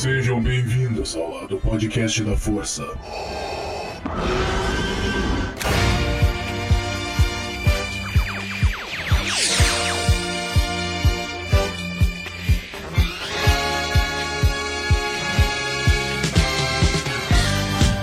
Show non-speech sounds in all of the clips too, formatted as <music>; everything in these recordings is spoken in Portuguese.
Sejam bem-vindos ao lado podcast da Força.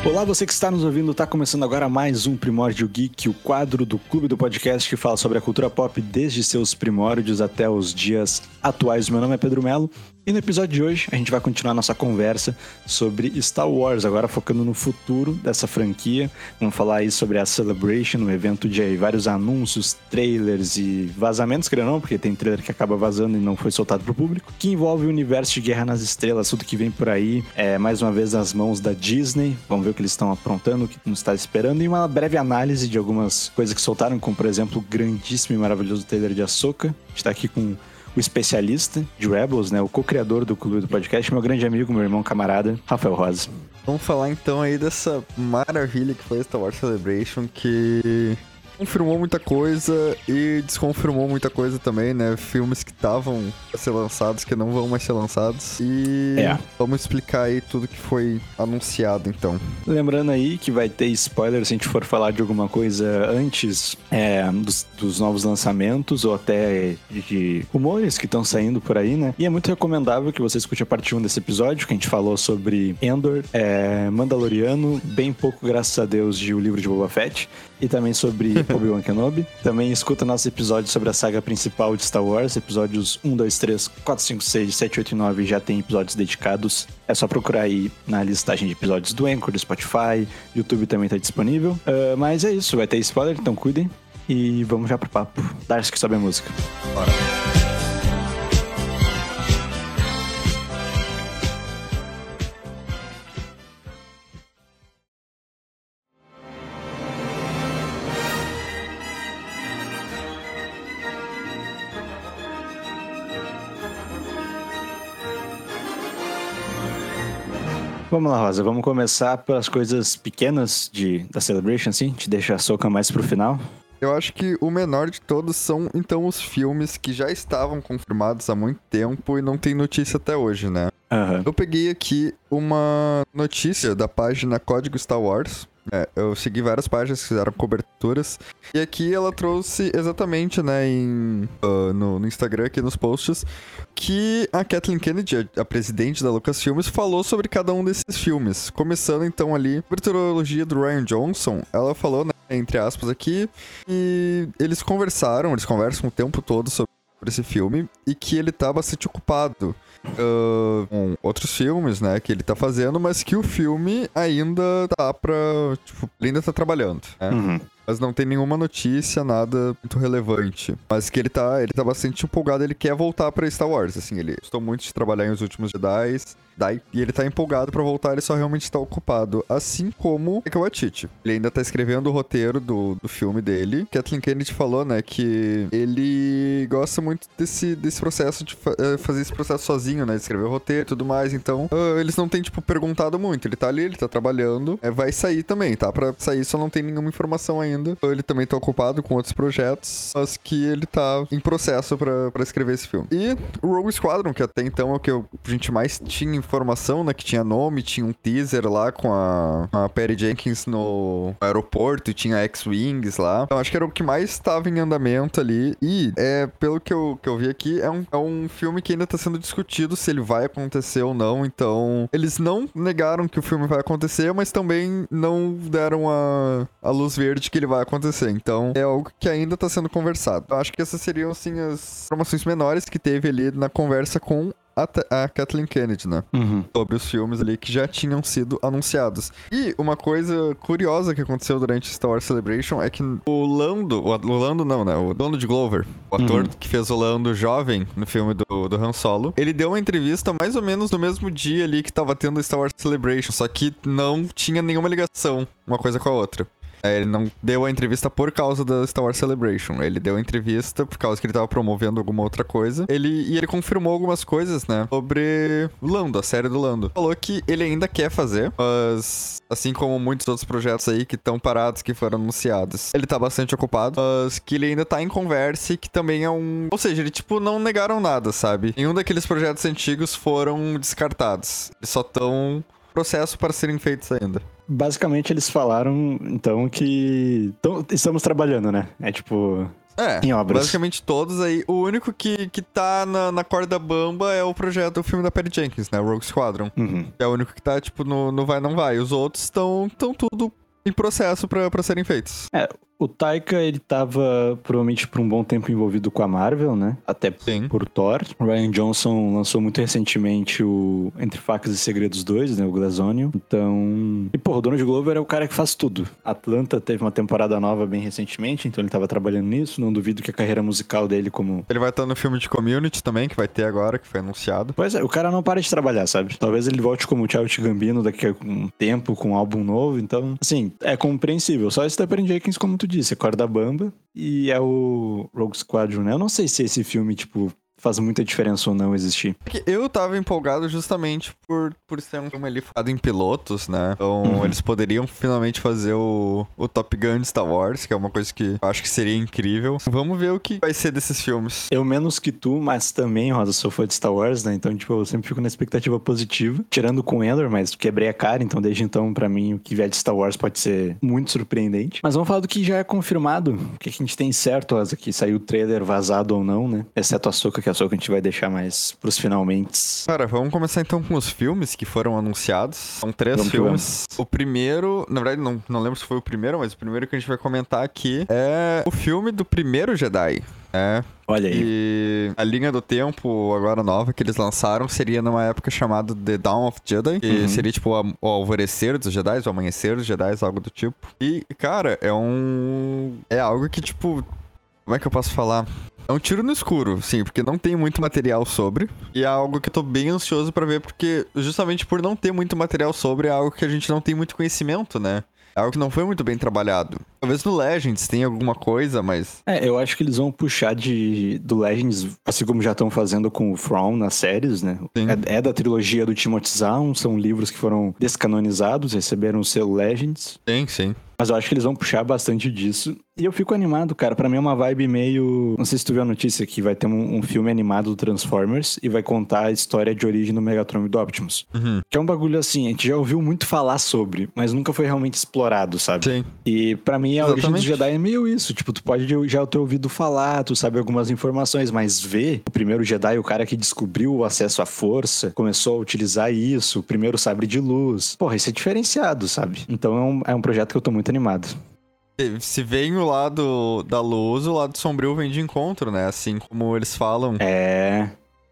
Olá, você que está nos ouvindo, está começando agora mais um Primórdio Geek, o quadro do Clube do Podcast que fala sobre a cultura pop desde seus primórdios até os dias atuais. Meu nome é Pedro Melo e no episódio de hoje a gente vai continuar nossa conversa sobre Star Wars, agora focando no futuro dessa franquia. Vamos falar aí sobre a Celebration, um evento de vários anúncios, trailers e vazamentos, creio não, porque tem trailer que acaba vazando e não foi soltado para o público, que envolve o universo de Guerra nas Estrelas, tudo que vem por aí, é mais uma vez nas mãos da Disney. Vamos ver o que eles estão aprontando, o que nos está esperando e uma breve análise de algumas coisas que soltaram, como por exemplo o grandíssimo e maravilhoso trailer de Ahsoka. A gente está aqui com o especialista de Rebels, né? O co-criador do clube do podcast, meu grande amigo, meu irmão camarada, Rafael Rosa. Vamos falar então aí dessa maravilha que foi Star Wars Celebration, que confirmou muita coisa e desconfirmou muita coisa também, né? Filmes que estavam a ser lançados, que não vão mais ser lançados. E É. vamos explicar aí tudo que foi anunciado, então. Lembrando aí que vai ter spoiler se a gente for falar de alguma coisa antes é, dos, dos novos lançamentos ou até de rumores que estão saindo por aí, né? E é muito recomendável que você escute a parte 1 desse episódio, que a gente falou sobre Endor, é, Mandaloriano, bem pouco, graças a Deus, de O Livro de Boba Fett, e também sobre Obi-Wan Kenobi. Também escuta nosso episódio sobre a saga principal de Star Wars, episódios 1, 2, 3, 4, 5, 6, 7, 8 e 9 já tem episódios dedicados. É só procurar aí na listagem de episódios do Anchor, do Spotify, YouTube também tá disponível. Ah, mas é isso, vai ter spoiler, então cuidem. E vamos já pro papo. Darcy que sobe a música. Vamos lá, Rosa. Vamos começar pelas coisas pequenas de, da Celebration, assim. Te deixa a soca mais pro final. Eu acho que o menor de todos são, então, os filmes que já estavam confirmados há muito tempo e não tem notícia até hoje, né? Aham. Eu peguei aqui uma notícia da página Código Star Wars. É, eu segui várias páginas que fizeram coberturas. E aqui ela trouxe exatamente, né, em, ah, no, no Instagram, aqui nos posts, que a Kathleen Kennedy, a, a presidente da Lucasfilmes, falou sobre cada um desses filmes. Começando então ali, a trilogia do Ryan Johnson, ela falou, né, entre aspas aqui, e eles conversaram, eles conversam o tempo todo sobre esse filme, e que ele tá bastante ocupado ah, com outros filmes, né, que ele tá fazendo, mas que o filme ainda tá pra, tipo, ainda tá trabalhando, né? Uhum. Mas não tem nenhuma notícia, nada muito relevante. Mas que ele tá, ele tá bastante empolgado, ele quer voltar pra Star Wars, assim, ele gostou muito de trabalhar em Os Últimos Jedi, daí, e ele tá empolgado pra voltar, ele só realmente tá ocupado. Assim como Taika Waititi. Ele ainda tá escrevendo o roteiro do, do filme dele. Kathleen Kennedy falou, né, que ele gosta muito desse, desse processo de fa- eh, fazer esse processo sozinho, né, de escrever o roteiro e tudo mais. Então, ah, eles não têm, tipo, perguntado muito. Ele tá ali, ele tá trabalhando. É, vai sair também, tá? Pra sair só não tem nenhuma informação ainda. Ele também tá ocupado com outros projetos, mas que ele tá em processo pra escrever esse filme. E o Rogue Squadron, que até então é o que a gente mais tinha informação, né? Que tinha nome, tinha um teaser lá com a, a Perry Jenkins no aeroporto, e tinha X-Wings lá. Então acho que era o que mais estava em andamento ali. E, é, pelo que eu, que eu vi aqui, é um, é um filme que ainda tá sendo discutido se ele vai acontecer ou não. Então, eles não negaram que o filme vai acontecer, mas também não deram a, a luz verde que ele vai acontecer. Então, é algo que ainda tá sendo conversado. Eu acho que essas seriam, assim, as informações menores que teve ali na conversa com a, a Kathleen Kennedy, né? Uhum. sobre os filmes ali que já tinham sido anunciados. E uma coisa curiosa que aconteceu durante Star Wars Celebration é que o Lando, o, o Lando não, né? O Donald Glover, o ator Uhum. que fez o Lando jovem no filme do, do Han Solo, ele deu uma entrevista mais ou menos no mesmo dia ali que tava tendo Star Wars Celebration, só que não tinha nenhuma ligação uma coisa com a outra. É, Ele não deu a entrevista por causa da Star Wars Celebration. Ele deu a entrevista por causa que ele tava promovendo alguma outra coisa. Ele, e ele confirmou algumas coisas, né? Sobre Lando, a série do Lando. Falou que ele ainda quer fazer, mas assim como muitos outros projetos aí que estão parados, que foram anunciados, ele tá bastante ocupado, mas que ele ainda tá em conversa e que também é um. Ou seja, ele, tipo, não negaram nada, sabe? Nenhum daqueles projetos antigos foram descartados. Eles só estão processo para serem feitos ainda. Basicamente, eles falaram, então, que tão- estamos trabalhando, né? É tipo. É, Em obras. basicamente todos aí. O único que, que tá na, na corda bamba é o projeto, o filme da Perry Jenkins, né? Rogue Squadron. Uhum. É o único que tá, tipo, no, no vai, não vai. Os outros estão tão tudo em processo pra serem feitos. O Taika, ele tava provavelmente por um bom tempo envolvido com a Marvel, né? Até Sim. por Thor. O Ryan Johnson lançou muito recentemente o Entre Facas e Segredos 2, né? O Glass Onion. Então... E, porra, o Donald Glover é o cara que faz tudo. Atlanta teve uma temporada nova bem recentemente, então ele tava trabalhando nisso. Não duvido que a carreira musical dele como... Ele vai estar no filme de Community também, que vai ter agora, que foi anunciado. Pois é, o cara não para de trabalhar, sabe? Talvez ele volte como Childish Gambino daqui a um tempo com um álbum novo, então... Assim, é compreensível. Só esse da Jenkins, como tu disse, é corda bamba. E é o Rogue Squadron, né? Eu não sei se esse filme, tipo, faz muita diferença ou não existir. Porque eu tava empolgado justamente por, por ser um filme ali focado em pilotos, né? Então Uhum. eles poderiam finalmente fazer o, o Top Gun de Star Wars, que é uma coisa que eu acho que seria incrível. Vamos ver o que vai ser desses filmes. Eu menos que tu, mas também, Rosa, sou fã de Star Wars, né? Então, tipo, eu sempre fico na expectativa positiva. Tirando com Endor, mas quebrei a cara, então desde então, pra mim, o que vier de Star Wars pode ser muito surpreendente. Mas vamos falar do que já é confirmado. O que a gente tem certo, Rosa, que saiu o trailer vazado ou não, né? Exceto a Soca, que a Soca a gente vai deixar mais pros finalmente. Cara, vamos começar então com os filmes que foram anunciados. São três Vamos que filmes. O primeiro, na verdade, não, não lembro se foi o primeiro, mas o primeiro que a gente vai comentar aqui é o filme do primeiro Jedi. É, Olha aí. E a linha do tempo, agora nova, que eles lançaram, seria numa época chamada The Dawn of Jedi, que Uhum. seria tipo o alvorecer dos Jedi, o amanhecer dos Jedi, algo do tipo. E, cara, é um. É algo que, tipo. Como é que eu posso falar? É um tiro no escuro, sim, porque não tem muito material sobre. E é algo que eu tô bem ansioso pra ver, porque justamente por não ter muito material sobre, é algo que a gente não tem muito conhecimento, né? É algo que não foi muito bem trabalhado. Talvez no Legends tenha alguma coisa, mas. É, eu acho que eles vão puxar de do Legends, assim como já estão fazendo com o From nas séries, né? É, é da trilogia do Timothy Zahn, são livros que foram descanonizados, receberam o selo Legends. Sim, sim. Mas eu acho que eles vão puxar bastante disso. E eu fico animado, cara. Pra mim é uma vibe meio. Não sei se tu viu a notícia que vai ter um, um filme animado do Transformers e vai contar a história de origem do Megatron e do Optimus. Uhum. Que é um bagulho assim, a gente já ouviu muito falar sobre, mas nunca foi realmente explorado, sabe? Sim. E pra mim a origem do Exatamente. Jedi é meio isso. Tipo, tu pode já ter ouvido falar, tu sabe algumas informações, mas ver o primeiro Jedi, o cara que descobriu o acesso à força, começou a utilizar isso, o primeiro sabre de luz. Porra, isso é diferenciado, sabe? Então é um, é um projeto que eu tô muito animado. Se vem o lado da luz, o lado sombrio vem de encontro, né? Assim como eles falam É.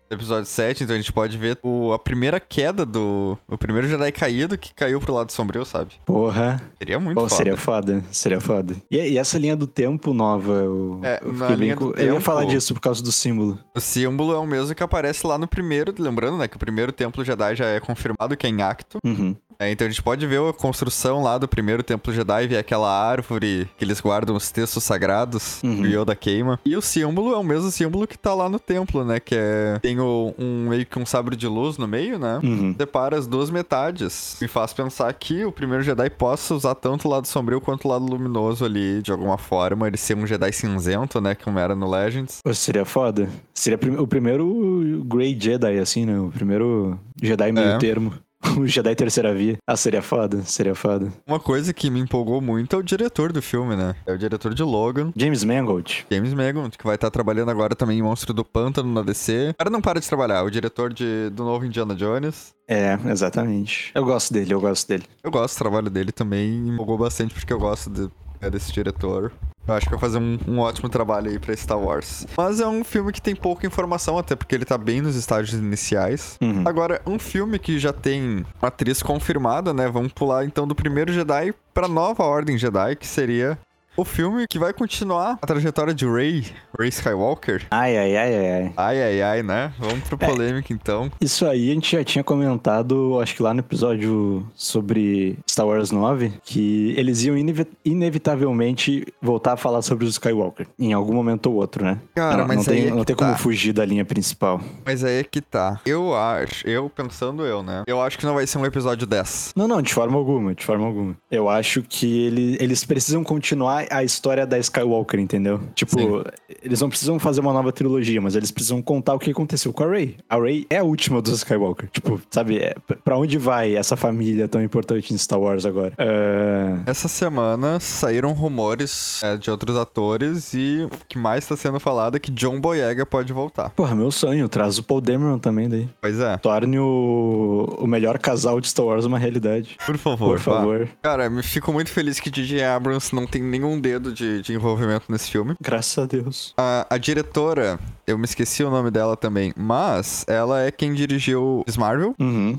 no episódio 7, então a gente pode ver o- a primeira queda do. O primeiro Jedi caído que caiu pro lado sombrio, sabe? Porra. Seria muito Pô, foda. seria foda. Seria foda. E, e essa linha do tempo nova, eu, É, eu na linha do Eu ia tempo- falar disso por causa do símbolo. O símbolo é o mesmo que aparece lá no primeiro, lembrando, né? Que o primeiro templo Jedi já é confirmado que é em Acto. Uhum. É, então a gente pode ver a construção lá do primeiro templo Jedi, ver aquela árvore que eles guardam os textos sagrados, Uhum. o Yoda queima. E o símbolo é o mesmo símbolo que tá lá no templo, né? Que é. Tem o- um meio que um sabre de luz no meio, né? Uhum. Separa as duas metades. Me faz pensar que o primeiro Jedi possa usar tanto o lado sombrio quanto o lado luminoso ali, de alguma forma. Ele ser um Jedi cinzento, né? Como era no Legends. Pô, seria foda. Seria o primeiro Grey Jedi, assim, né? O primeiro Jedi meio É. termo. <laughs> O Jedi terceira via. Ah, seria foda, seria foda. Uma coisa que me empolgou muito é o diretor do filme, né? É o diretor de Logan. James Mangold. James Mangold, que vai estar trabalhando agora também em Monstro do Pântano na DC. O cara não para de trabalhar, o diretor de, do novo Indiana Jones. É, exatamente. Eu gosto dele, eu gosto dele. Eu gosto do trabalho dele também, me empolgou bastante porque eu gosto de- é, desse diretor. Eu acho que vai fazer um, um ótimo trabalho aí pra Star Wars. Mas é um filme que tem pouca informação, até porque ele tá bem nos estágios iniciais. Uhum. Agora, um filme que já tem atriz confirmada, né? Vamos pular então do primeiro Jedi pra nova Ordem Jedi, que seria O filme que vai continuar a trajetória de Rey, Rey Skywalker. Ai, ai, ai, ai, ai. Ai, ai, ai, né? Vamos pro É. polêmica, então. Isso aí a gente já tinha comentado, acho que lá no episódio sobre Star Wars 9, que eles iam inevi- inevitavelmente voltar a falar sobre os Skywalker, em algum momento ou outro, né? Cara, não, mas não aí tem, é não tem como tá. fugir da linha principal. Mas aí é que tá. Eu acho, eu pensando eu, né? Eu acho que não vai ser um episódio 10. Não, não, de forma alguma, de forma alguma. Eu acho que ele, eles precisam continuar a história da Skywalker, entendeu? Tipo, Sim. eles não precisam fazer uma nova trilogia, mas eles precisam contar o que aconteceu com a Rey. A Rey é a última dos Skywalker. Tipo, sabe, é, pra onde vai essa família tão importante em Star Wars agora? É, Essa semana saíram rumores é, de outros atores e o que mais tá sendo falado é que John Boyega pode voltar. Porra, meu sonho, traz o Paul Dameron também daí. Pois é, Torne o, o melhor casal de Star Wars uma realidade. por favor. Por favor. Cara, me fico muito feliz que J.J. Abrams não tem nenhum dedo de, de envolvimento nesse filme. Graças a Deus. A, a diretora, eu me esqueci o nome dela também, mas ela é quem dirigiu Miss Marvel Uhum.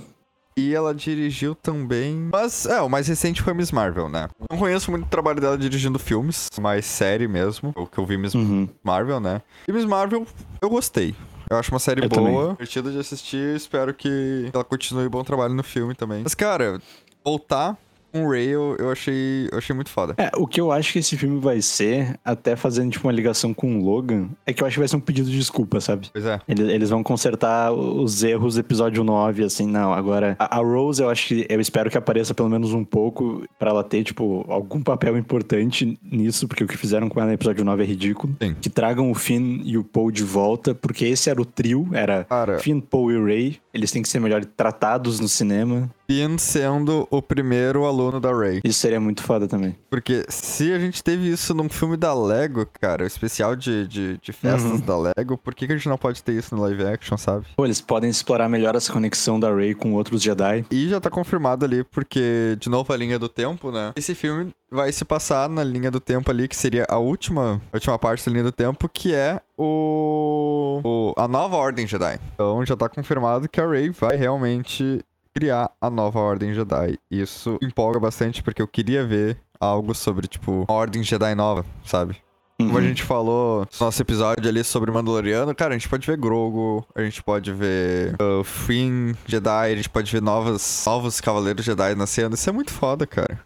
e ela dirigiu também. Mas, é, o mais recente foi Miss Marvel, né? Não conheço muito o trabalho dela dirigindo filmes, mais série mesmo, o que eu vi Miss Uhum. Marvel, né? E Miss Marvel, eu gostei. Eu acho uma série Eu boa, também. divertida de assistir. Espero que ela continue bom trabalho no filme também. Mas, cara, voltar com o Ray eu, eu achei, eu achei muito foda. É, o que eu acho que esse filme vai ser, até fazendo tipo uma ligação com o Logan, é que eu acho que vai ser um pedido de desculpa, sabe? Pois é. Eles, eles vão consertar os erros do episódio 9, assim, não. Agora, a, a Rose, eu acho que eu espero que apareça pelo menos um pouco pra ela ter, tipo, algum papel importante nisso, porque o que fizeram com ela no episódio 9 é ridículo. Sim. Que tragam o Finn e o Poe de volta, porque esse era o trio, era Cara, Finn, Poe e Ray. Eles têm que ser melhor tratados no cinema. Finn sendo o primeiro aluno da Ray. Isso seria muito foda também. Porque se a gente teve isso num filme da Lego, cara, o especial de, de, de festas Uhum. da Lego, por que, que a gente não pode ter isso no live action, sabe? Pô, eles podem explorar melhor essa conexão da Ray com outros Jedi. E já tá confirmado ali, porque, de novo, a linha do tempo, né? Esse filme vai se passar na linha do tempo ali, que seria a última, a última parte da linha do tempo, que é o, o- a nova Ordem Jedi. Então já tá confirmado que a Rey vai realmente criar a nova Ordem Jedi. Isso empolga bastante, porque eu queria ver algo sobre, tipo, uma Ordem Jedi nova, sabe? Como a Uhum. gente falou no nosso episódio ali sobre Mandaloriano, cara, a gente pode ver Grogu, a gente pode ver uh, Finn Jedi, a gente pode ver novos, novos Cavaleiros Jedi nascendo. Isso é muito foda, cara.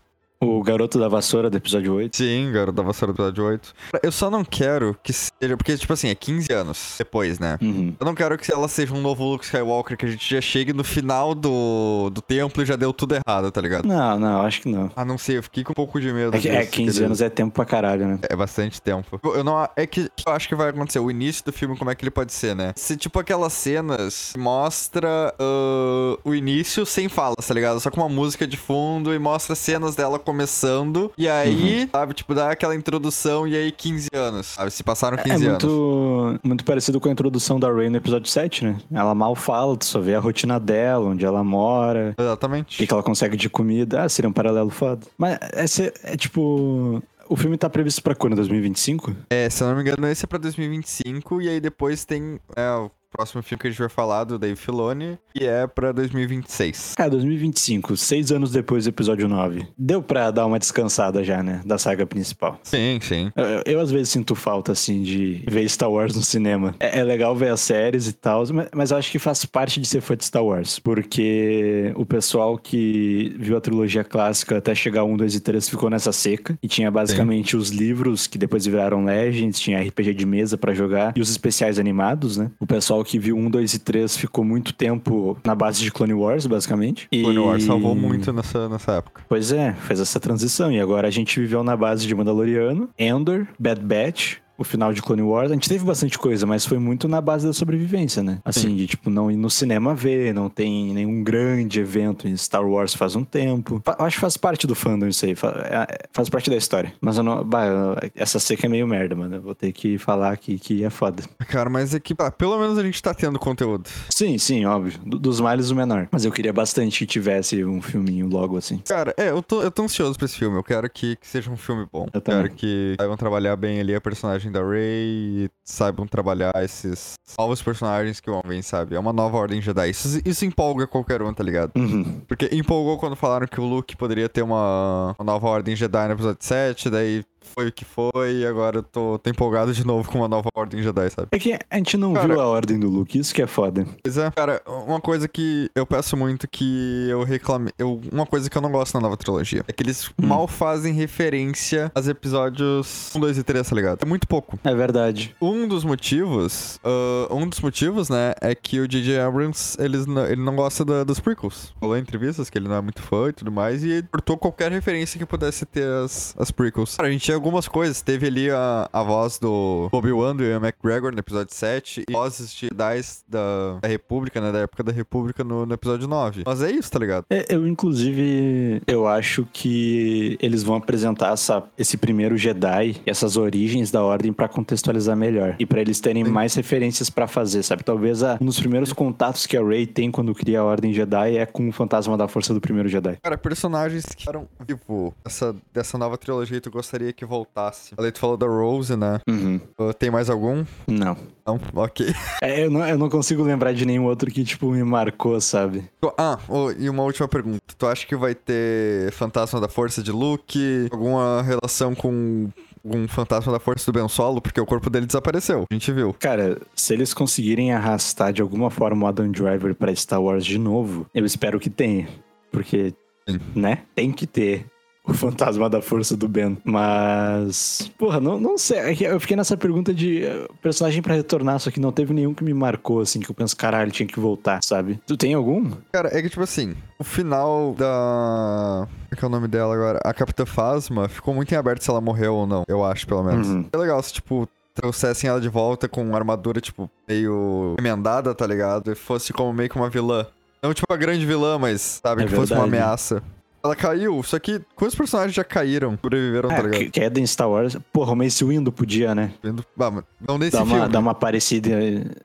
O garoto da vassoura do episódio 8. Sim, garoto da vassoura do episódio 8. Eu só não quero que seja. Porque, tipo assim, é 15 anos depois, né? Uhum. Eu não quero que ela seja um novo Luke Skywalker, que a gente já chegue no final do, do templo e já deu tudo errado, tá ligado? Não, não, acho que não. Ah, não sei, eu fiquei com um pouco de medo É, que, é disso, 15 querido. anos é tempo pra caralho, né? É bastante tempo. Eu não. É que eu acho que vai acontecer. O início do filme, como é que ele pode ser, né? Se, tipo, aquelas cenas mostra ah, o início sem falas, tá ligado? Só com uma música de fundo e mostra cenas dela começando. E aí, sabe, tipo, dá aquela introdução e aí 15 anos. Sabe? Se passaram 15 É anos. muito, muito parecido com a introdução da Rey no episódio 7, né? Ela mal fala, tu só vê a rotina dela, onde ela mora, o Exatamente. que, que ela consegue de comida. Ah, seria um paralelo foda. Mas esse é tipo. O filme tá previsto pra quando? 2025? É, se eu não me engano, esse é pra 2025. E aí depois tem é, o próximo filme que a gente vai falar do Dave Filoni. E é pra 2026. Cara, 2025, seis anos depois do episódio 9. Deu pra dar uma descansada já, né? Da saga principal. Sim, sim. Eu, eu, às vezes sinto falta, assim, de ver Star Wars no cinema. É, é legal ver as séries e tal, mas, mas eu acho que faz parte de ser fã de Star Wars. Porque o pessoal que viu a trilogia clássica até chegar 1, 2 e 3 ficou nessa seca. E tinha basicamente os livros que depois viraram Legends, tinha RPG de mesa pra jogar e os especiais animados, né? O pessoal que viu 1, 2 e 3 ficou muito tempo na base de Clone Wars, basicamente. E... Clone Wars salvou muito nessa, nessa época. Pois é, fez essa transição. E agora a gente viveu na base de Mandaloriano, Endor, Bad Batch, o final de Clone Wars. A gente teve bastante coisa, mas foi muito na base da sobrevivência, né? Assim, Sim. de tipo, não ir no cinema ver, não tem nenhum grande evento em Star Wars faz um tempo. Eu acho que faz parte do fandom isso aí, é- faz parte da história. Mas eu não. Bah, eu- essa seca é meio merda, mano. Eu vou ter que falar aqui que é foda. Cara, mas é que ah, pelo menos a gente tá tendo conteúdo. Sim, sim, óbvio. Do- dos males o menor. Mas eu queria bastante que tivesse um filminho logo assim. Cara, é, eu tô, eu tô ansioso pra esse filme. Eu quero que, que seja um filme bom. Eu quero também. que saibam trabalhar bem ali a personagem da Rey e saibam trabalhar esses novos personagens que vão vir, sabe? É uma nova ordem Jedi. Isso, isso empolga qualquer um, tá ligado? Uhum. Porque empolgou quando falaram que o Luke poderia ter uma, uma nova ordem Jedi no episódio 7, daí foi o que foi, e agora eu tô, tô empolgado de novo com uma nova Ordem Jedi, sabe? É que a gente não Cara- viu a ordem do Luke, isso que é foda. Pois é, cara, uma coisa que eu peço muito que eu reclame. Eu, uma coisa que eu não gosto na nova trilogia é que eles Hum. mal fazem referência aos episódios 1, 2 e 3, tá ligado? É muito pouco. É verdade. Um dos motivos, ah, um dos motivos, né, é que o J.J. Abrams, eles não, ele não gosta da- dos prequels. Falou em entrevistas que ele não é muito fã e tudo mais, e ele cortou qualquer referência que pudesse ter as, as prequels. Cara, a gente tinha algumas coisas, teve ali a, a voz do Obi-Wan, do Ian McGregor, no episódio 7, e vozes de Jedi da, da República, né, da época da República no, no episódio 9. Mas é isso, tá ligado? É, Eu, inclusive, eu acho que eles vão apresentar essa, esse primeiro Jedi, essas origens da ordem pra contextualizar melhor. E pra eles terem Sim. mais referências pra fazer, sabe? Talvez a- um dos primeiros contatos que a Rey tem quando cria a ordem Jedi é com o fantasma da força do primeiro Jedi. Cara, personagens que eram vivo dessa, dessa nova trilogia e tu gostaria que voltasse. Ali tu falou da Rose, né? Uhum. Uh, tem mais algum? Não. Não? Ok. <laughs> É, eu não. Eu não consigo lembrar de nenhum outro que, tipo, me marcou, sabe? Ah, oh, e uma última pergunta. Tu acha que vai ter Fantasma da Força de Luke? Alguma relação com um Fantasma da Força do Ben Solo? Porque o corpo dele desapareceu. A gente viu. Cara, se eles conseguirem arrastar de alguma forma o Adam Driver pra Star Wars de novo, eu espero que tenha. Porque, Sim. né? Tem que ter o fantasma da força do Ben. Mas, porra, não, não sei. É Eu fiquei nessa pergunta de eh, personagem pra retornar, só que não teve nenhum que me marcou, assim, que eu penso, caralho, tinha que voltar, sabe? Tu tem algum? Cara, é que tipo assim, o final da. Como é que é o nome dela agora? A Capitã Phasma ficou muito em aberto se ela morreu ou não. Eu acho, pelo menos. Uhum. É legal se, tipo, trouxessem ela de volta com uma armadura, tipo, meio emendada, tá ligado? E fosse como meio que uma vilã. Não tipo a grande vilã, mas, sabe, É que fosse uma verdade. ameaça. Ela caiu, só que quantos personagens já caíram, sobreviveram, tá Ah, ligado? que, que é da Star Wars. Porra, o Mace Windu podia, né? Vendo- Ah, mas não nesse uma, filme. dar uma parecida.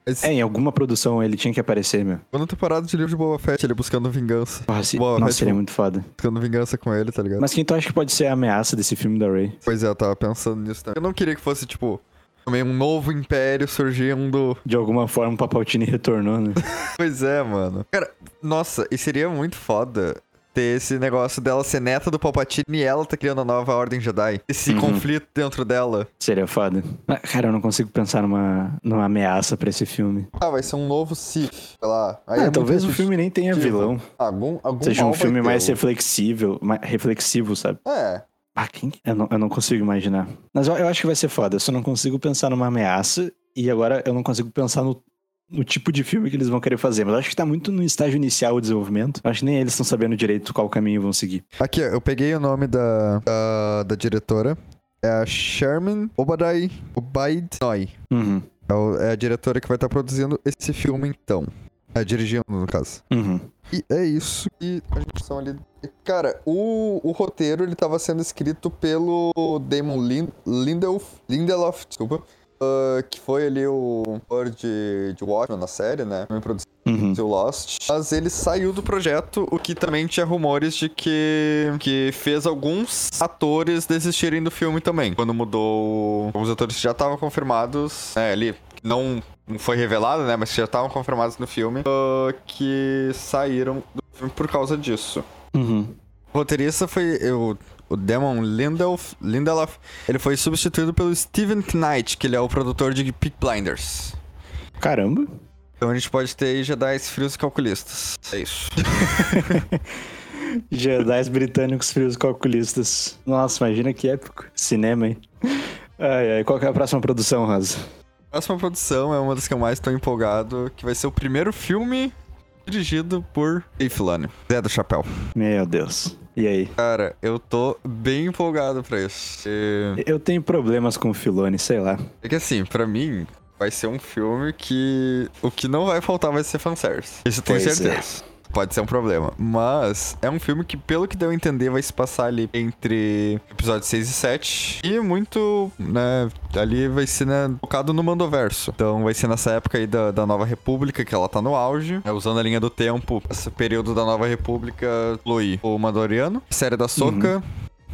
Esse- É, em alguma produção ele tinha que aparecer, meu. Quando temporada de livro de Boba Fett, ele buscando vingança. Porra, se... Boa, Nossa, vai, seria tipo- muito foda. Buscando vingança com ele, tá ligado? Mas quem tu acha que pode ser a ameaça desse filme da Ray? Pois é, eu tava pensando nisso também. Eu não queria que fosse, tipo, também um novo império surgindo. De alguma forma o Papaltini retornou, né? <laughs> Pois é, mano. Cara, nossa, e seria muito foda ter esse negócio dela ser neta do Palpatine e ela tá criando a nova Ordem Jedi. Esse Uhum. conflito dentro dela. Seria foda. Mas, cara, eu não consigo pensar numa, numa ameaça pra esse filme. Ah, vai ser um novo Sith, sei lá. Aí Ah, é muito talvez o filme nem tenha vilão. Algum, algum Seja um filme ter, mais o- reflexível, mais reflexivo, sabe? É. Ah, quem? Eu não, eu não consigo imaginar. Mas eu, eu acho que vai ser foda. Eu só não consigo pensar numa ameaça. E agora eu não consigo pensar no, no tipo de filme que eles vão querer fazer. Mas acho que tá muito no estágio inicial o desenvolvimento. Acho que nem eles estão sabendo direito qual caminho vão seguir. Aqui, eu peguei o nome da, da, da diretora. É a Sherman Obadai Obaid-Noi. Uhum. É, o- é a diretora que vai estar produzindo esse filme, então. É, dirigindo, no caso. Uhum. E é isso que a gente são ali. Cara, o, o roteiro ele tava sendo escrito pelo Damon Lin, Lindelof, Lindelof, desculpa. Ah, que foi ali o autor de, de Watchmen na série, né? Também produziu Uhum. Lost. Mas ele saiu do projeto, o que também tinha rumores de que, que fez alguns atores desistirem do filme também. Quando mudou. Alguns atores que já estavam confirmados, né? Ali. Não, foi revelado, né? Mas que já estavam confirmados no filme. ah, que saíram do filme por causa disso. Uhum. O roteirista foi o, o Damon Lindelof, Lindelof. Ele foi substituído pelo Steven Knight, que ele é o produtor de Peak Blinders. Caramba. Então a gente pode ter aí Jedi frios e calculistas. É isso. <laughs> Jedi britânicos frios calculistas. Nossa, imagina que épico. Cinema, hein? Ai, ai. Qual que é a próxima produção, Rosa? A próxima produção é uma das que eu mais tô empolgado, que vai ser o primeiro filme dirigido por Dave Filoni. Zé do Chapéu. Meu Deus. E aí? Cara, eu tô bem empolgado pra isso. E- Eu tenho problemas com o Filone, sei lá. É que assim, pra mim, vai ser um filme que o que não vai faltar vai ser fanservice. Isso eu tenho Pois é. Pode ser um problema. Mas é um filme que, pelo que deu a entender, vai se passar ali entre episódios 6 e 7. E muito, né? Ali vai ser, né, focado no Mandoverso. Então vai ser nessa época aí da, da Nova República, que ela tá no auge. É, usando a linha do tempo, esse período da Nova República, Louis, o Mandaloriano. Série da Soca.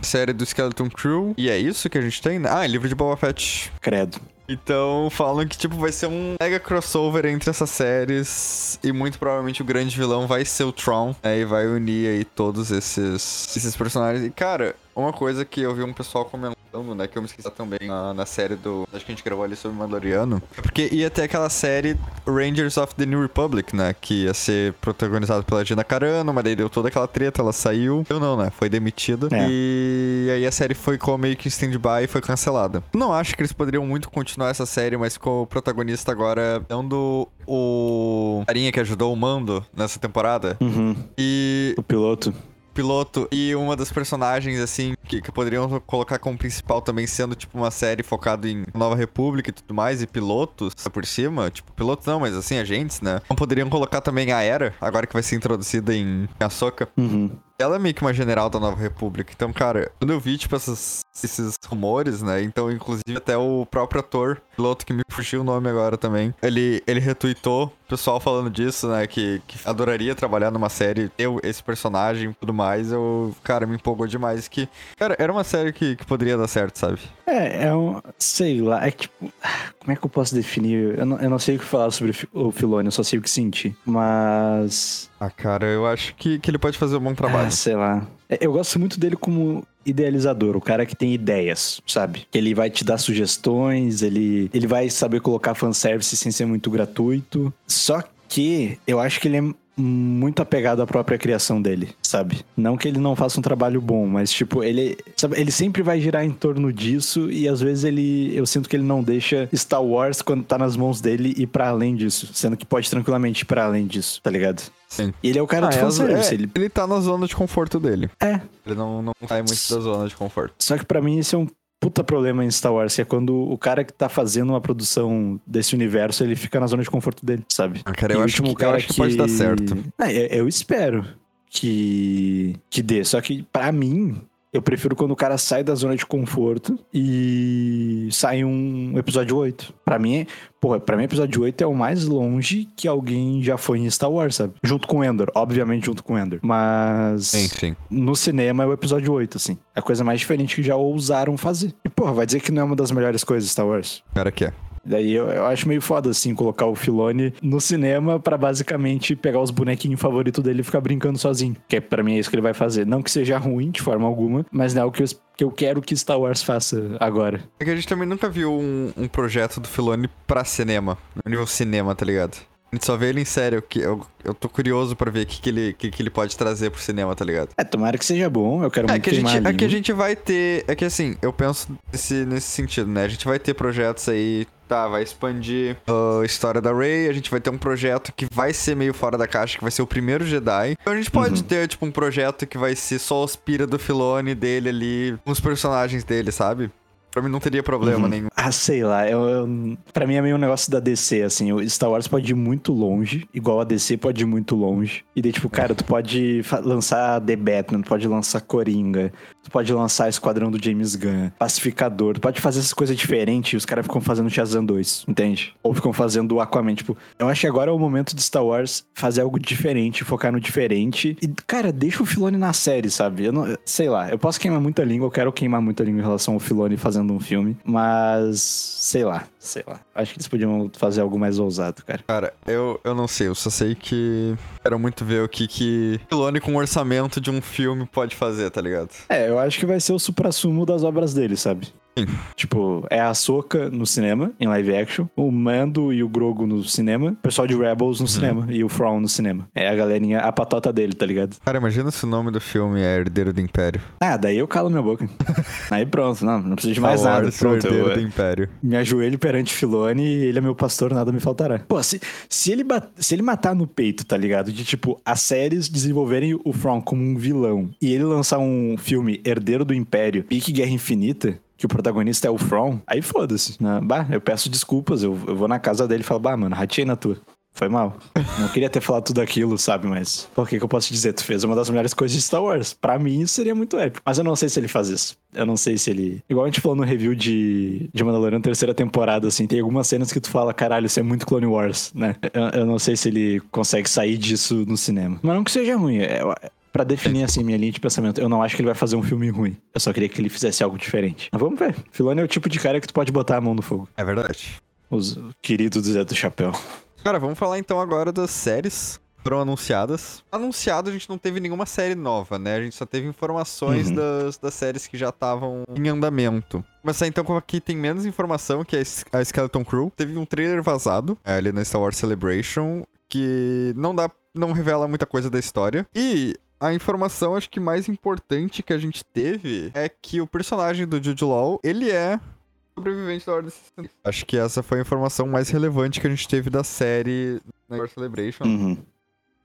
Série do Skeleton Crew. E é isso que a gente tem, né? Ah, livro de Boba Fett. Credo. Então, falam que, tipo, vai ser um mega crossover entre essas séries. E muito provavelmente o grande vilão vai ser o Tron. Né, e vai unir aí todos esses, esses personagens. E, cara, uma coisa que eu vi um pessoal comentando falando, né, que eu me esqueci também na, na série do. Acho que a gente gravou ali sobre o Mandaloriano. É porque ia ter aquela série Rangers of the New Republic, né? Que ia ser protagonizada pela Gina Carano, mas daí deu toda aquela treta, ela saiu. Eu não, né? Foi demitida. É. E aí a série foi com meio que stand-by e foi cancelada. Não acho que eles poderiam muito continuar essa série, mas com o protagonista agora dando o carinha que ajudou o Mando nessa temporada. Uhum. E O piloto. Piloto e uma das personagens, assim, que, que poderiam colocar como principal também sendo, tipo, uma série focada em Nova República e tudo mais, e pilotos por cima, tipo, pilotos não, mas assim, agentes, né? Não poderiam colocar também a Era, agora que vai ser introduzida em Ahsoka. Uhum. Ela é meio que uma general da Nova República. Então, cara, quando eu vi, tipo, essas- esses rumores, né? Então, inclusive, até o próprio ator, piloto que me fugiu o nome agora também, ele, ele retweetou o pessoal falando disso, né? Que, que adoraria trabalhar numa série, ter esse personagem e tudo mais. Eu, cara, me empolgou demais. Que, cara, era uma série que, que poderia dar certo, sabe? É, é um. Sei lá, é tipo. Como é que eu posso definir? Eu não, eu não sei o que falar sobre o Fi- o Filone, eu só sei o que sentir. Mas. Ah, cara, eu acho que, que ele pode fazer um bom Ah, trabalho. sei lá. É, Eu gosto muito dele como idealizador, o cara que tem ideias, sabe? Que ele vai te dar sugestões, ele, ele vai saber colocar fanservice sem ser muito gratuito. Só que eu acho que ele é muito apegado à própria criação dele, sabe? Não que ele não faça um trabalho bom, mas tipo, ele, sabe, ele sempre vai girar em torno disso e às vezes ele, eu sinto que ele não deixa Star Wars quando tá nas mãos dele ir pra além disso, sendo que pode tranquilamente ir pra além disso, tá ligado? Sim. E ele é o cara Ah, do é, fanservice, é, ele ele tá na zona de conforto dele. é, Ele não, não sai muito da zona de conforto. Só que pra mim esse é um puta problema em Star Wars, que é quando o cara que tá fazendo uma produção desse universo, ele fica na zona de conforto dele, sabe? Ah, cara, eu o acho, que, último eu acho que pode dar certo. É, eu, eu espero que que dê, só que pra mim eu prefiro quando o cara sai da zona de conforto e sai um episódio 8. Pra mim, porra, pra mim episódio 8 é o mais longe que alguém já foi em Star Wars, sabe? Junto com o Endor, obviamente junto com o Endor. Mas sim. no cinema é o episódio 8, assim. É a coisa mais diferente que já ousaram fazer. E, porra, vai dizer que não é uma das melhores coisas Star Wars. Cara que é. Daí eu, eu acho meio foda, assim, colocar o Filone no cinema pra basicamente pegar os bonequinhos favoritos dele e ficar brincando sozinho. Que é, pra mim é isso que ele vai fazer. Não que seja ruim de forma alguma, mas não é o que eu, que eu quero que Star Wars faça agora. É que a gente também nunca viu um, um projeto do Filoni pra cinema. No nível cinema, tá ligado? A gente só vê ele em série. Eu, que- eu, eu tô curioso pra ver o que, que, ele, que, que ele pode trazer pro cinema, tá ligado? É, tomara que seja bom, eu quero É muito que, a gente, é que a gente vai ter. É que assim, eu penso nesse, nesse sentido, né? A gente vai ter projetos aí. Tá, vai expandir a história da Rey. A gente vai ter um projeto que vai ser meio fora da caixa, que vai ser o primeiro Jedi. Então a gente pode Uhum. ter, tipo, um projeto que vai ser só os pira do Filone dele ali, os personagens dele, sabe? Pra mim não teria problema Uhum. nenhum. Ah, sei lá, eu, eu, pra mim é meio um negócio da DC, assim, o Star Wars pode ir muito longe, igual a DC pode ir muito longe. E daí, tipo, cara, tu pode lançar The Batman, tu pode lançar Coringa, tu pode lançar Esquadrão do James Gunn, Pacificador, tu pode fazer essas coisas diferentes e os caras ficam fazendo Shazam 2, entende? Ou ficam fazendo o Aquaman, tipo, eu acho que agora é o momento de Star Wars fazer algo diferente, focar no diferente. E, cara, deixa o Filone na série, sabe? Eu não, sei lá, eu posso queimar muita língua, eu quero queimar muita língua em relação ao Filone fazendo um filme, mas sei lá, sei lá. Acho que eles podiam fazer algo mais ousado, cara. Cara, eu, eu não sei, eu só sei que quero muito ver o que que Filoni com o orçamento de um filme pode fazer, tá ligado? É, eu acho que vai ser o supra-sumo das obras dele, sabe? Sim. Tipo, é a Soca no cinema, em live action, o Mando e o Grogo no cinema, o pessoal de Rebels no cinema e o Thrawn no cinema. É a galerinha, a patota dele, tá ligado? Cara, imagina se o nome do filme é Herdeiro do Império. Ah, daí eu calo minha boca. <laughs> Aí pronto, não, não preciso de mais nada. Pronto, Herdeiro eu, do Império. me ajoelho perante Filone e ele é meu pastor, nada me faltará. Pô, se, se, ele, se ele matar no peito, tá ligado? De tipo, as séries desenvolverem o Thrawn como um vilão e ele lançar um filme Herdeiro do Império, Pique Guerra Infinita, que o protagonista é o Thrawn, aí foda-se. né? Bah, eu peço desculpas, eu, eu vou na casa dele e falo, bah, mano, ratei na tua. Foi mal. Não queria ter falado tudo aquilo, sabe? Mas por que, que eu posso te dizer? Tu fez uma das melhores coisas de Star Wars. Pra mim, isso seria muito épico. Mas eu não sei se ele faz isso. Eu não sei se ele. Igual a gente falou no review de, de Mandalorian terceira temporada, assim, tem algumas cenas que tu fala, caralho, isso é muito Clone Wars, né? Eu, eu não sei se ele consegue sair disso no cinema. Mas não que seja ruim. É, Pra definir assim minha linha de pensamento, eu não acho que ele vai fazer um filme ruim. Eu só queria que ele fizesse algo diferente. Mas vamos ver. Filoni é o tipo de cara que tu pode botar a mão no fogo. É verdade. Os queridos do Zé do Chapéu. Cara, vamos falar então agora das séries. foram anunciadas. Anunciado, a gente não teve nenhuma série nova, né? A gente só teve informações Uhum. das, das séries que já estavam em andamento. Começar então com aqui tem menos informação, que é a Skeleton Crew. Teve um trailer vazado é, ali na Star Wars Celebration, que não dá, não revela muita coisa da história. E a informação, acho que mais importante que a gente teve é que o personagem do Jude Law, ele é sobrevivente da Ordem 66. Acho que essa foi a informação mais relevante que a gente teve da série na Wars Celebration. Uhum.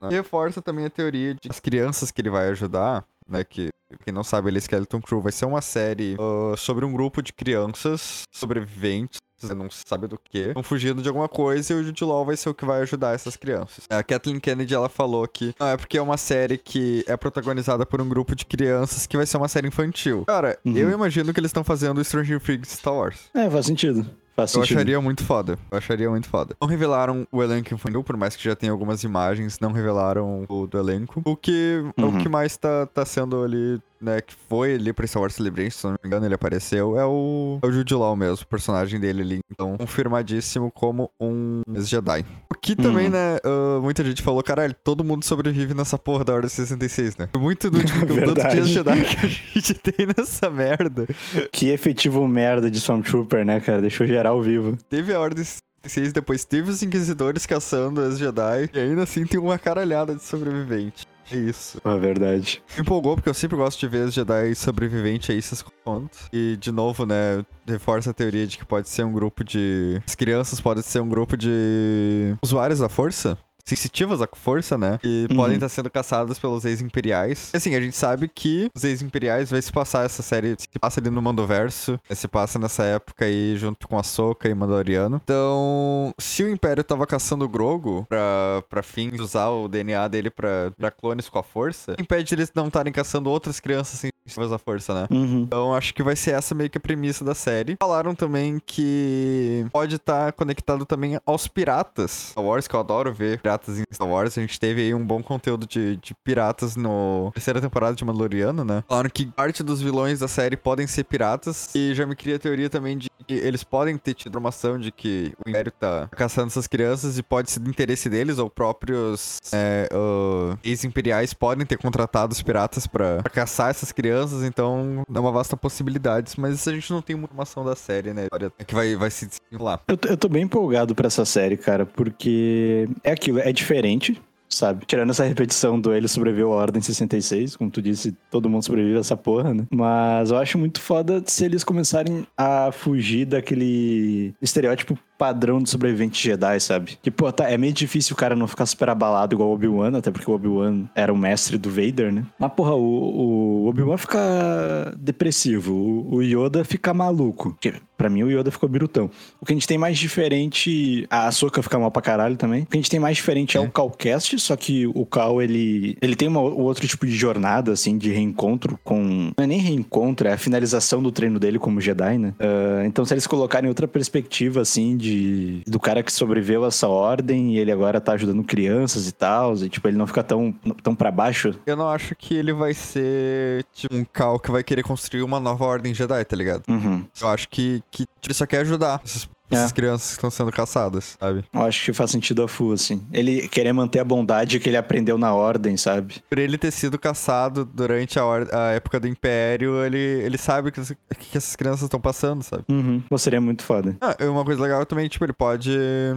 E reforça também a teoria de que as crianças que ele vai ajudar, né? Que quem não sabe, ele é Skeleton Crew, vai ser uma série ah, sobre um grupo de crianças sobreviventes. Você Não sabe do que, estão fugindo de alguma coisa e o Jude Law vai ser o que vai ajudar essas crianças. A Kathleen Kennedy ela falou que não, é porque é uma série que é protagonizada por um grupo de crianças que vai ser uma série infantil. Cara, Uhum. eu imagino que eles estão fazendo Stranger Things Star Wars. É, faz sentido. Faz Eu sentido. acharia muito foda. Eu acharia muito foda. Não revelaram o elenco infantil, por mais que já tenha algumas imagens, não revelaram o do elenco. O que, Uhum. o que mais tá, tá sendo ali, né, que foi ali pra Star Wars Celebration, se não me engano, ele apareceu, é o, é o Jude Law mesmo, o personagem dele ali. Então, confirmadíssimo como um Jedi. O que também, Uhum. né, ah, muita gente falou, caralho, todo mundo sobrevive nessa porra da Ordem 66, né? Muito do tipo, tanto de Jedi que a gente <laughs> tem nessa merda. Que efetivo merda de Stormtrooper, né, cara? Deixou geral vivo. Teve a Ordem 66, depois teve os Inquisidores caçando as Jedi, e ainda assim tem uma caralhada de sobrevivente. É isso. É verdade. Me empolgou, porque eu sempre gosto de ver os Jedi sobreviventes aí, essas contas. E, de novo, né, reforça a teoria de que pode ser um grupo de... As crianças podem ser um grupo de usuários da força. Sensitivas à força, né? E Uhum. podem estar sendo caçadas pelos ex-imperiais. Assim, a gente sabe que os ex-imperiais vai se passar essa série, se passa ali no Mandoverso, se passa nessa época aí junto com a Soca e Mandaloriano. Então, se o Império tava caçando o Grogu pra, pra fins de usar o DNA dele pra, pra clones com a força, impede eles não estarem caçando outras crianças sensitivas à força, né? Uhum. Então acho que vai ser essa meio que a premissa da série. Falaram também que pode estar conectado também aos piratas. Star Wars, que eu adoro ver piratas em Star Wars. A gente teve aí um bom conteúdo de, de piratas no terceira temporada de Mandaloriano, né? Falaram que parte dos vilões da série podem ser piratas. E já me cria a teoria também de que eles podem ter tido informação de que o Império tá caçando essas crianças e pode ser do interesse deles, ou próprios é, ah, ex-imperiais podem ter contratado os piratas pra caçar essas crianças, então é uma vasta possibilidades, mas a gente não tem informação da série, né? Olha, Que vai, vai se desenrolar. Eu, eu tô bem empolgado pra essa série, cara, porque é aquilo, é diferente, sabe? Tirando essa repetição do ele sobreviveu à Ordem 66, como tu disse, todo mundo sobrevive a essa porra, né? Mas eu acho muito foda se eles começarem a fugir daquele estereótipo padrão de sobrevivente Jedi, sabe? Que, pô, tá, é meio difícil o cara não ficar super abalado igual o Obi-Wan, até porque o Obi-Wan era o mestre do Vader, né? Mas, porra, o, o Obi-Wan fica depressivo, o, o Yoda fica maluco. Que, pra mim, o Yoda ficou birutão. O que a gente tem mais diferente. A Ahsoka fica mal pra caralho também. O que a gente tem mais diferente é, É. o Calcast, só que o Cal, ele. Ele tem uma, um outro tipo de jornada, assim, de reencontro com. Não é nem reencontro, é a finalização do treino dele como Jedi, né? Ah, então, se eles colocarem outra perspectiva, assim, de. Do cara que sobreviveu a essa ordem e ele agora tá ajudando crianças e tal, e tipo, ele não fica tão, tão pra baixo. Eu não acho que ele vai ser tipo um Cal que vai querer construir uma nova ordem Jedi, tá ligado? Uhum. Eu acho que, que ele só quer ajudar essas É. crianças que estão sendo caçadas, sabe? Eu acho que faz sentido a full, assim. Ele querer manter a bondade que ele aprendeu na ordem, sabe? Por ele ter sido caçado durante a, a época do Império, ele, ele sabe o que, que essas crianças estão passando, sabe? Uhum. Pô, seria muito foda. Ah, uma coisa legal também, tipo, ele pode.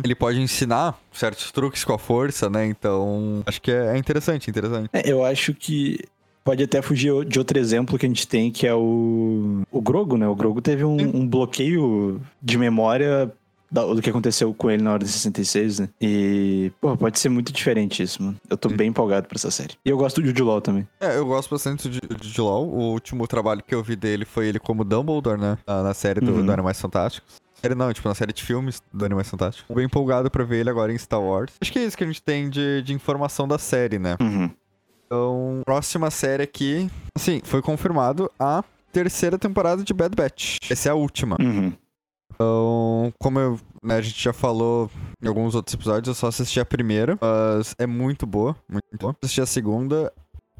Ele pode ensinar certos truques com a força, né? Então. Acho que é, é interessante, interessante. É, eu acho que pode até fugir de outro exemplo que a gente tem, que é o, o Grogo, né? O Grogo teve um, um bloqueio de memória do que aconteceu com ele na Ordem 66, né? E, pô, pode ser muito diferente isso, mano. Eu tô bem empolgado pra essa série. E eu gosto do Jude Law também. É, eu gosto bastante de, de Law. O último trabalho que eu vi dele foi ele como Dumbledore, né? Na, na série do, Uhum. do Animais Fantásticos. Série não, tipo, na série de filmes do Animais Fantásticos. Bem empolgado pra ver ele agora em Star Wars. Acho que é isso que a gente tem de, de informação da série, né? Uhum. Então, próxima série aqui. Assim, foi confirmado a terceira temporada de Bad Batch. Essa é a última. Uhum. Então, como eu, né, a gente já falou em alguns outros episódios, eu só assisti a primeira, mas é muito boa, muito boa. Assisti a segunda,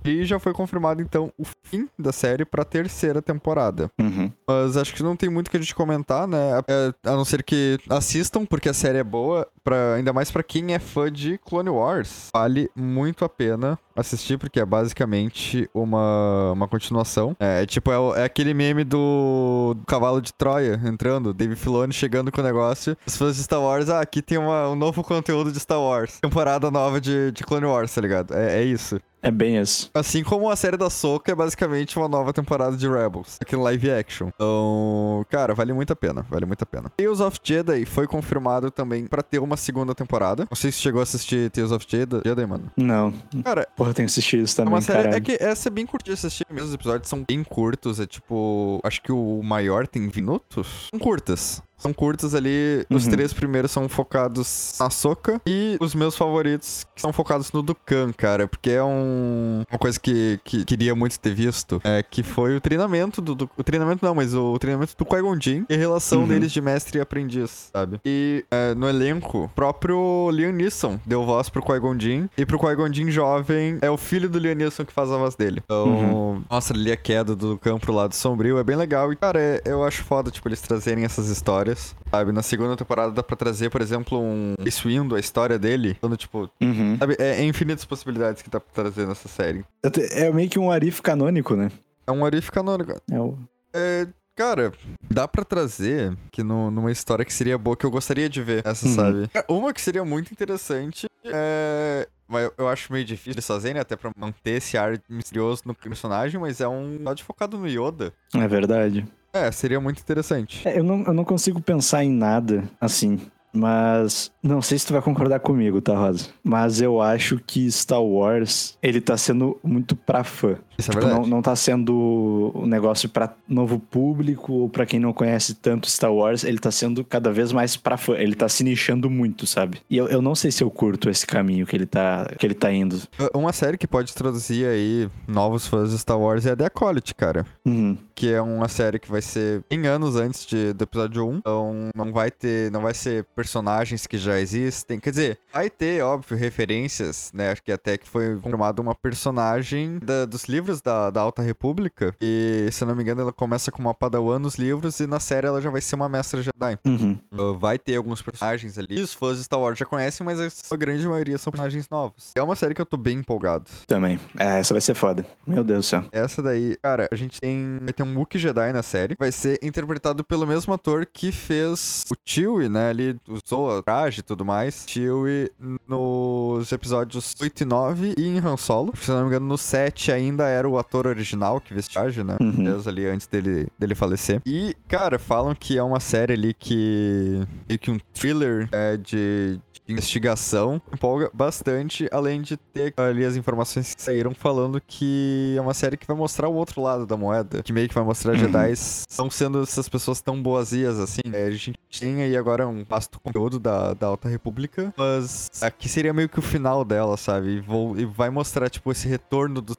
E já foi confirmado, então, o fim da série pra terceira temporada. Uhum. Mas acho que não tem muito que a gente comentar, né? É, a não ser que assistam, porque a série é boa. Pra, ainda mais pra quem é fã de Clone Wars. Vale muito a pena assistir, porque é basicamente uma, uma continuação. É, tipo, é, é aquele meme do, do cavalo de Troia entrando, Dave Filoni chegando com o negócio. Os fãs de Star Wars, ah, aqui tem uma- um novo conteúdo de Star Wars. Temporada nova de, de Clone Wars, tá ligado? É, é isso. É bem isso. Assim como a série da Soca é basicamente uma nova temporada de Rebels, aqui no live action. Então, cara, vale muito a pena, vale muito a pena. Tales of Jedi foi confirmado também pra ter uma segunda temporada. Não sei se chegou a assistir Tales of Jedi, Jedi mano. Não. Cara, Porra, eu tenho que assistir isso é também, uma série. caralho. É que essa é bem curtinha de assistir mesmo. Os episódios são bem curtos. É tipo. Acho que o maior tem 20 minutos. São curtas. São curtas ali. Os Uhum. três primeiros são focados na Soca. E os meus favoritos são focados no Dukan, cara. Porque é um, uma coisa que, que queria muito ter visto. É que foi o treinamento do. do- o treinamento não, mas o treinamento do Qui-Gon Jinn e a relação Uhum. deles de mestre e aprendiz, sabe? E é, no elenco, o próprio Liam Neeson deu voz pro Qui-Gon Jinn. E pro Qui-Gon Jinn jovem é o filho do Liam Neeson que faz a voz dele. Então, mostra ali a queda do campo pro lado sombrio. É bem legal. E, cara, é- eu acho foda, tipo, eles trazerem essas histórias. Sabe? Na segunda temporada dá pra trazer, por exemplo, um Ace Windu, a história dele. Falando, tipo, Uhum. sabe? É, é infinitas possibilidades que dá pra trazer nessa série. É meio que um arif canônico, né? É um arif canônico. É o... É, cara, dá pra trazer que no- numa história que seria boa, que eu gostaria de ver, essa, Uhum. sabe? Uma que seria muito interessante é. Mas eu- acho meio difícil eles fazerem, até pra manter esse ar misterioso no personagem, mas é um episódio focado no Yoda. É verdade. É, seria muito interessante. É, eu, não, eu não consigo pensar em nada assim. Mas não sei se tu vai concordar comigo, tá, Rosa? Mas eu acho que Star Wars, ele tá sendo muito pra fã. Isso é Tipo, verdade. não, não tá sendo um negócio pra novo público ou pra quem não conhece tanto Star Wars, ele tá sendo cada vez mais pra fã. Ele tá se nichando muito, sabe? E eu, eu não sei se eu curto esse caminho que ele tá, que ele tá indo. Uma série que pode traduzir aí novos fãs de Star Wars é a The Acolyte, cara. Uhum. que é uma série que vai ser em anos antes de, do episódio 1. Então não vai ter, não vai ser personagens que já existem. Quer dizer, vai ter, óbvio, referências, né? Acho que até que foi confirmada uma personagem da- dos livros da, da Alta República. E, se eu não me engano, ela começa como uma padawan nos livros e na série ela já vai ser uma mestra Jedi. Uhum. Uh, vai ter alguns personagens ali. E os fãs de Star Wars já conhecem, mas a grande maioria são personagens novos. É uma série que eu tô bem empolgado. Também. É, essa vai ser foda. Meu Deus do céu. Essa daí, cara, a gente tem. Vai ter um Wookiee Jedi na série. Vai ser interpretado pelo mesmo ator que fez o Chewie, né? Ele usou traje e tudo mais. Chewie nos episódios 8 e 9 e em Han Solo. Se não me engano, no 7 ainda era o ator original que vestia traje, né? Uhum. Deus ali antes dele, dele falecer. E, cara, falam que é uma série ali que. meio que um thriller é, de. Investigação empolga bastante, além de ter ali as informações que saíram falando que é uma série que vai mostrar o outro lado da moeda, que meio que vai mostrar Uhum. Jedi estão sendo essas pessoas tão boazias assim. É, a gente tem aí agora um vasto conteúdo da, da Alta República, mas aqui seria meio que o final dela, sabe? E, vou, e vai mostrar, tipo, esse retorno do.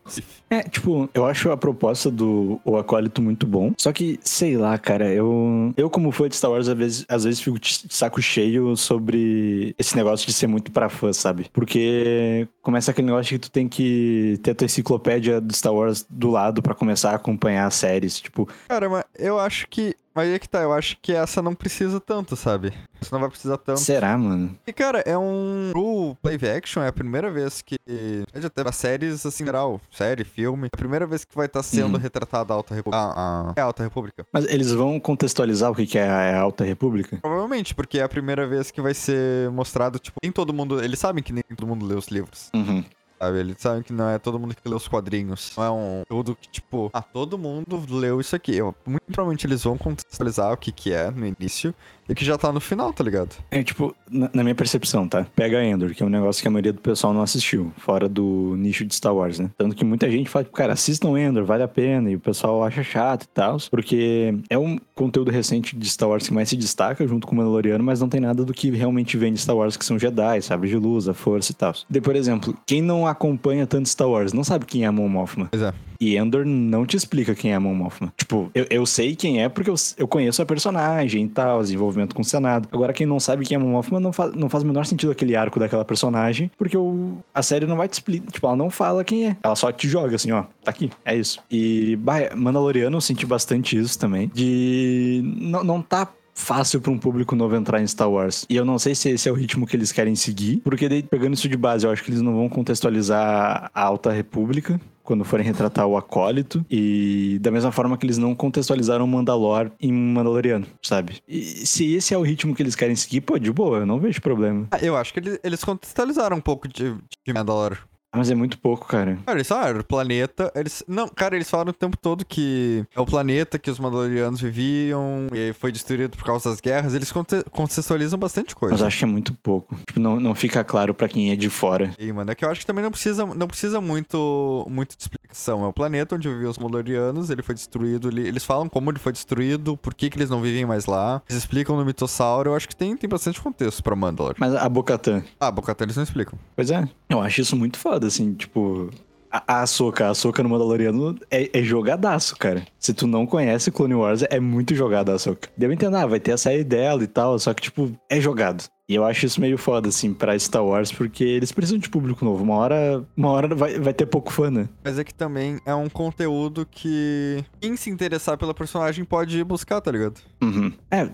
É, tipo, eu acho a proposta do O Acólito muito bom. Só que, sei lá, cara, eu. Eu, como fã de Star Wars, às vezes, às vezes fico de saco cheio sobre esse negócio de ser muito pra fã, sabe? Porque começa aquele negócio que tu tem que ter a tua enciclopédia do Star Wars do lado pra começar a acompanhar as séries. Tipo, Cara, mas eu acho que. Mas aí é que tá, eu acho que essa não precisa tanto, sabe? Você não vai precisar tanto. será, mano? E, cara, é um. Pro live action, é a primeira vez que. É de até séries, assim, geral, série, filme. É a primeira vez que vai estar sendo Uhum. retratada a Alta República. A, a, é a Alta República. Mas eles vão contextualizar o que que é a Alta República? Provavelmente, porque é a primeira vez que vai ser mostrado, tipo, nem todo mundo. Eles sabem que nem todo mundo lê os livros. Uhum. Sabe? Eles sabem que não é todo mundo que lê os quadrinhos. Não é um tudo que, tipo, ah, todo mundo leu isso aqui. Muito provavelmente eles vão contextualizar o que que é no início e que já tá no final, tá ligado? É tipo, na, na minha percepção, tá? Pega Endor, que é um negócio que a maioria do pessoal não assistiu, fora do nicho de Star Wars, né? Tanto que muita gente fala, tipo, cara, assistam Endor, vale a pena, e o pessoal acha chato e tal, porque é um conteúdo recente de Star Wars que mais se destaca junto com o Mandaloriano, mas não tem nada do que realmente vem de Star Wars, que são Jedi, sabe? De luz, a força e tal. De, por exemplo, quem não acompanha tanto Star Wars não sabe quem é a Mon Mothma. Pois é. E Endor não te explica quem é a Mon Mothma. Tipo, eu, eu sei quem é porque eu, eu conheço a personagem e tal, o desenvolvimento com o Senado. Agora, quem não sabe quem é a Mon Mothma não, fa não faz o menor sentido aquele arco daquela personagem, porque o, a série não vai te explicar. Tipo, ela não fala quem é. Ela só te joga assim, ó, tá aqui, é isso. E bah, Mandaloriano eu senti bastante isso também. De. Não, não tá fácil para um público novo entrar em Star Wars. E eu não sei se esse é o ritmo que eles querem seguir, porque daí, pegando isso de base, eu acho que eles não vão contextualizar a Alta República quando forem retratar o Acólito e da mesma forma que eles não contextualizaram Mandalor em Mandaloriano, sabe? E se esse é o ritmo que eles querem seguir, pô, de boa, eu não vejo problema. Ah, eu acho que eles, eles contextualizaram um pouco de, de Mandalor. Mas é muito pouco, cara. Cara, eles falaram, o planeta. Eles. Não, cara, eles falaram o tempo todo que é o planeta que os Mandalorianos viviam e foi destruído por causa das guerras. Eles conte- contextualizam bastante coisa. Mas acho que é muito pouco. Tipo, não, não fica claro pra quem é de fora. E, mano, é que eu acho que também não precisa, não precisa muito, muito de explicação. É o planeta onde viviam os Mandalorianos, ele foi destruído. ele- Eles falam como ele foi destruído, por que, que eles não vivem mais lá. Eles explicam no mitossauro. Eu acho que tem, tem bastante contexto pra Mandalor. Mas a Bocatan. Ah, Bocatan eles não explicam. Pois é. Eu acho isso muito foda, assim, tipo. A Ahsoka, a Ahsoka no Mandaloriano é, é jogadaço, cara. Se tu não conhece Clone Wars, é muito jogado a Ahsoka. Deu entender, ah, vai ter a série dela e tal, só que, tipo, é jogado. E eu acho isso meio foda, assim, pra Star Wars, porque eles precisam de público novo. Uma hora, uma hora vai, vai ter pouco fã, né? Mas é que também é um conteúdo que quem se interessar pela personagem pode ir buscar, tá ligado? Uhum. É,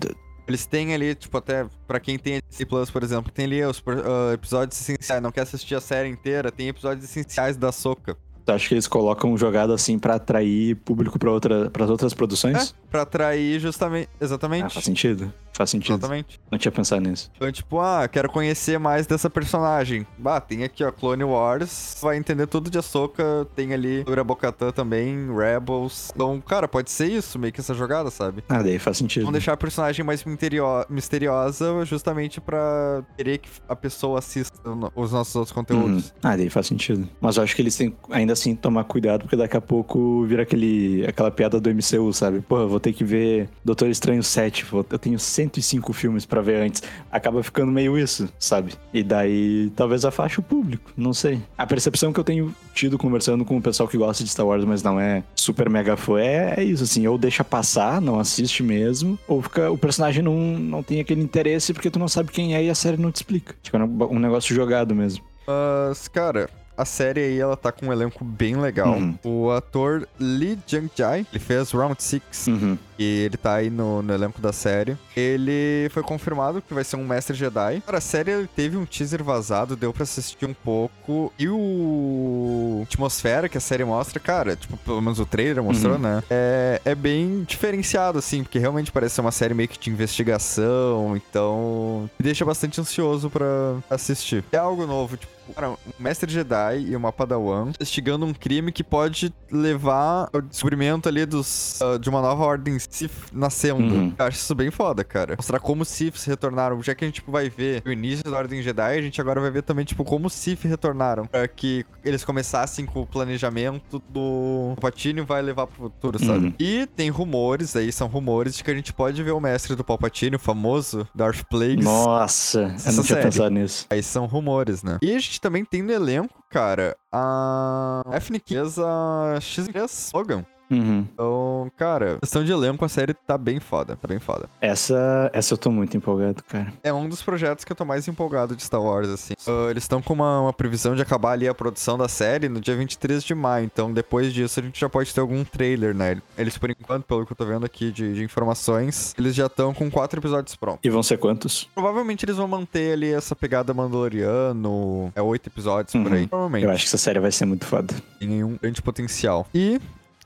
Eles têm ali, tipo, até pra quem tem Plus, por exemplo, tem ali os ah, episódios essenciais, não quer assistir a série inteira, tem episódios essenciais da Soca. tu acha que eles colocam jogado assim pra atrair público pra, outra, pras outras produções? É, pra atrair justamente. Exatamente. Ah, faz sentido. Faz sentido. Exatamente. Não tinha pensado nisso. Então, tipo, ah, quero conhecer mais dessa personagem. Bah, tem aqui, ó, Clone Wars. Vai entender tudo de Ahsoka. Tem ali sobre a Bocatã também, Rebels. Então, cara, pode ser isso, meio que essa jogada, sabe? Ah, daí faz sentido. Vão deixar a personagem mais misterio- misteriosa justamente pra querer que a pessoa assista os nossos outros Uhum. conteúdos. Ah, daí faz sentido. Mas eu acho que eles têm ainda assim tomar cuidado, porque daqui a pouco vira aquele, aquela piada do MCU, sabe? Pô, eu vou ter que ver Doutor Estranho 7. vou- Eu tenho 105 filmes pra ver antes. Acaba ficando meio isso, sabe? E daí talvez afaste o público, não sei. A percepção que eu tenho tido conversando com o pessoal que gosta de Star Wars, mas não é super mega fã, é, é isso, assim. Ou deixa passar, não assiste mesmo, ou fica, o personagem não, não tem aquele interesse porque tu não sabe quem é e a série não te explica. Tipo, é um negócio jogado mesmo. Mas, cara, a série aí, ela tá com um elenco bem legal. Uhum. O ator Lee Jung-jae, ele fez Round 6, Uhum. e ele tá aí no, no elenco da série. Ele foi confirmado que vai ser um mestre Jedi. Cara, a série ele teve um teaser vazado, deu pra assistir um pouco. E o atmosfera que a série mostra, cara, tipo, pelo menos o trailer mostrou, Uhum. né? É, é bem diferenciado, assim, porque realmente parece ser uma série meio que de investigação, então me deixa bastante ansioso pra assistir. É algo novo, tipo, cara, um mestre Jedi e uma Padawan investigando um crime que pode levar ao descobrimento ali dos, ah, de uma nova ordem Sith nascendo. Uhum. Eu acho isso bem foda, cara. Mostrar como os Siths retornaram. Já que a gente tipo, vai ver o início da Ordem Jedi, a gente agora vai ver também, tipo, como os Sith retornaram. Pra que eles começassem com o planejamento do Palpatine vai levar pro futuro, sabe? Uhum. E tem rumores, aí são rumores, de que a gente pode ver o mestre do Palpatine, o famoso Darth Plagueis. Nossa, eu não tinha série. pensado nisso. Aí são rumores, né? E a gente também tem no elenco, cara, a Daphne Keza X Logan. Uhum. Então, cara, questão de elenco, a série tá bem foda, tá bem foda. Essa, essa eu tô muito empolgado, cara. É um dos projetos que eu tô mais empolgado de Star Wars, assim. Ah, eles estão com uma, uma previsão de acabar ali a produção da série no dia 23 de maio, então depois disso a gente já pode ter algum trailer, né? Eles, por enquanto, pelo que eu tô vendo aqui de, de informações, eles já estão com quatro episódios prontos. E vão ser quantos? Provavelmente eles vão manter ali essa pegada Mandaloriano, é oito episódios por aí. Uhum. Provavelmente. Eu acho que essa série vai ser muito foda. tem um grande potencial. E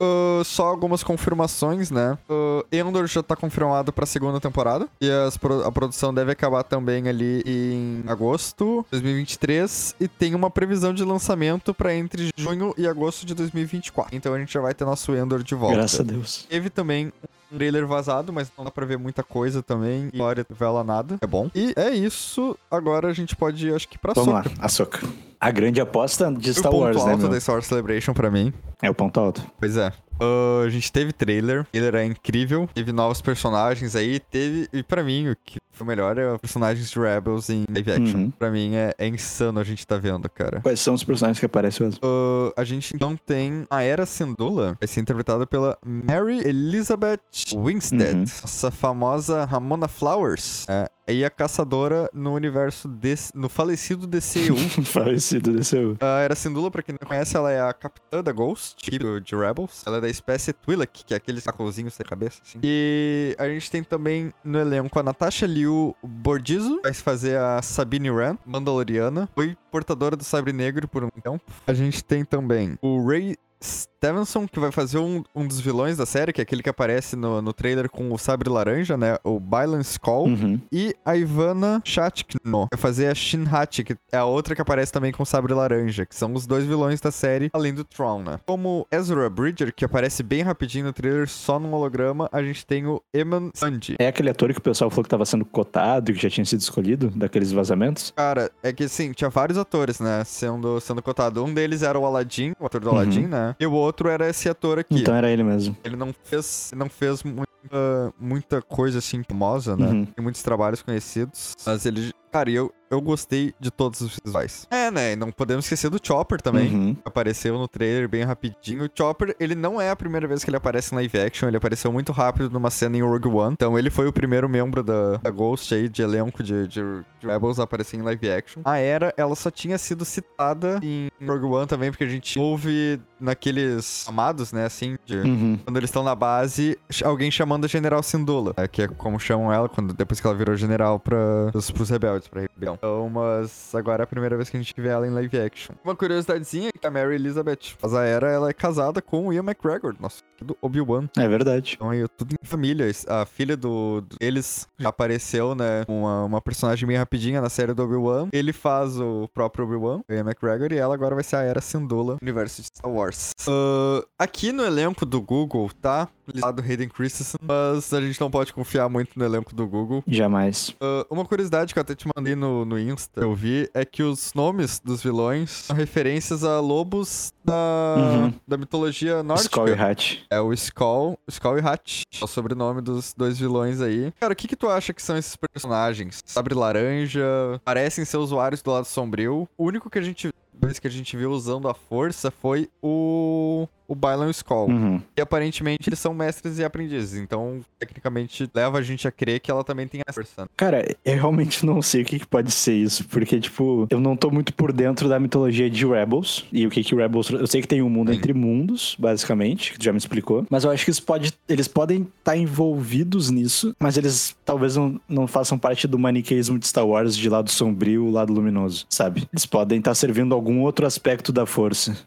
ah, só algumas confirmações, né? Uh, Endor já tá confirmado pra segunda temporada. E pro- a produção deve acabar também ali em agosto de 2023. E tem uma previsão de lançamento pra entre junho e agosto de 2024. Então a gente já vai ter nosso Endor de volta. Graças a Deus. Teve também um trailer vazado, mas não dá pra ver muita coisa também. E história revela nada. É bom. E é isso. Agora a gente pode ir, acho que pra Vamos Ahsoka. lá, Açúcar. A grande aposta de O Star ponto Wars, né, alto meu? da Star Wars Celebration pra mim. É o ponto alto. Pois é. Uh, a gente teve trailer, o trailer é incrível, teve novos personagens aí, teve, e pra mim, o que foi melhor é os personagens de Rebels em live action. Uhum. Pra mim é, é insano a gente tá vendo, cara. Quais são os personagens que aparecem mesmo? Uh, a gente então tem a Era Syndulla, vai ser interpretada pela Mary Elizabeth Winstead, Uhum. essa famosa Ramona Flowers. É, e a caçadora no universo desse, no falecido DCU. <laughs> Falecido desceu. A Era Syndulla, pra quem não conhece, ela é a capitã da Ghost, tipo de Rebels. Ela é da espécie Twi'lek, que é aquele sacozinho sem cabeça, assim. E a gente tem também no elenco a Natasha Liu Bordizo, vai fazer a Sabine Wren, Mandaloriana. Foi portadora do Sabre Negro por um tempo. A gente tem também o Ray Stevenson, que vai fazer um, um dos vilões da série, que é aquele que aparece no, no trailer com o sabre laranja, né? O Bylan Skull. Uhum. E a Ivana Chatkno vai fazer a Shinhachi, que é a outra que aparece também com o sabre laranja, que são os dois vilões da série, além do Tron, né? Como Ezra Bridger, que aparece bem rapidinho no trailer, só num holograma, a gente tem o Eman Sanji. É aquele ator que o pessoal falou que tava sendo cotado e que já tinha sido escolhido daqueles vazamentos? Cara, é que assim, tinha vários atores, né, sendo, sendo cotado. Um deles era o Aladdin, o ator do Uhum. Aladdin, né? E o outro era esse ator aqui. Então era ele mesmo. Ele não fez, não fez muita, muita coisa assim famosa, né? Uhum. Tem muitos trabalhos conhecidos. Mas ele. Cara, e eu, eu gostei de todos os visuais. É, né? E não podemos esquecer do Chopper também. Uhum. Apareceu no trailer bem rapidinho. O Chopper, ele não é a primeira vez que ele aparece em live action. Ele apareceu muito rápido numa cena em Rogue One. Então ele foi o primeiro membro da, da Ghost aí, de elenco de, de, de Rebels a aparecer em live action. A Era, ela só tinha sido citada em Rogue One também, porque a gente ouve naqueles amados, né? Assim, de, Uhum. quando eles estão na base, alguém chamando a General Syndulla, né, que é como chamam ela quando, depois que ela virou general para pros, pros rebeldes, pra rebelião. Então, mas agora é a primeira vez que a gente vê ela em live action. Uma curiosidadezinha é que a Mary Elizabeth, mas a Era, ela é casada com o Ian McGregor, nosso do Obi-Wan. É verdade. Então aí, tudo em família. A filha do, do- deles já apareceu, né? Uma, uma personagem bem rapidinha na série do Obi-Wan. Ele faz o próprio Obi-Wan, o Ian McGregor, e ela agora vai ser a Era Syndulla, universo de Star Wars. Ah, aqui no elenco do Google, tá? Listado Hayden Christensen, mas a gente não pode confiar muito no elenco do Google. Jamais. Ah, uma curiosidade que eu até te mandei no, no Insta, eu vi, é que os nomes dos vilões são referências a lobos da, Uhum. da mitologia nórdica. Skull e Hatch. É o Skull, Skull e Hatch. É o sobrenome dos dois vilões aí. Cara, o que que tu acha que são esses personagens? Sabre laranja, parecem ser usuários do lado sombrio. O único que a gente vez que a gente viu usando a força foi o o Bylan Skull. Uhum. E aparentemente eles são mestres e aprendizes, então tecnicamente leva a gente a crer que ela também tem a força. né? Cara, eu realmente não sei o que, que pode ser isso, porque, tipo, eu não tô muito por dentro da mitologia de Rebels, e o que que Rebels... Eu sei que tem um mundo Sim. entre mundos, basicamente, que tu já me explicou, mas eu acho que isso pode, eles podem estar envolvidos nisso, mas eles talvez não, não façam parte do maniqueísmo de Star Wars de lado sombrio, lado luminoso, sabe? Eles podem estar servindo algum outro aspecto da força.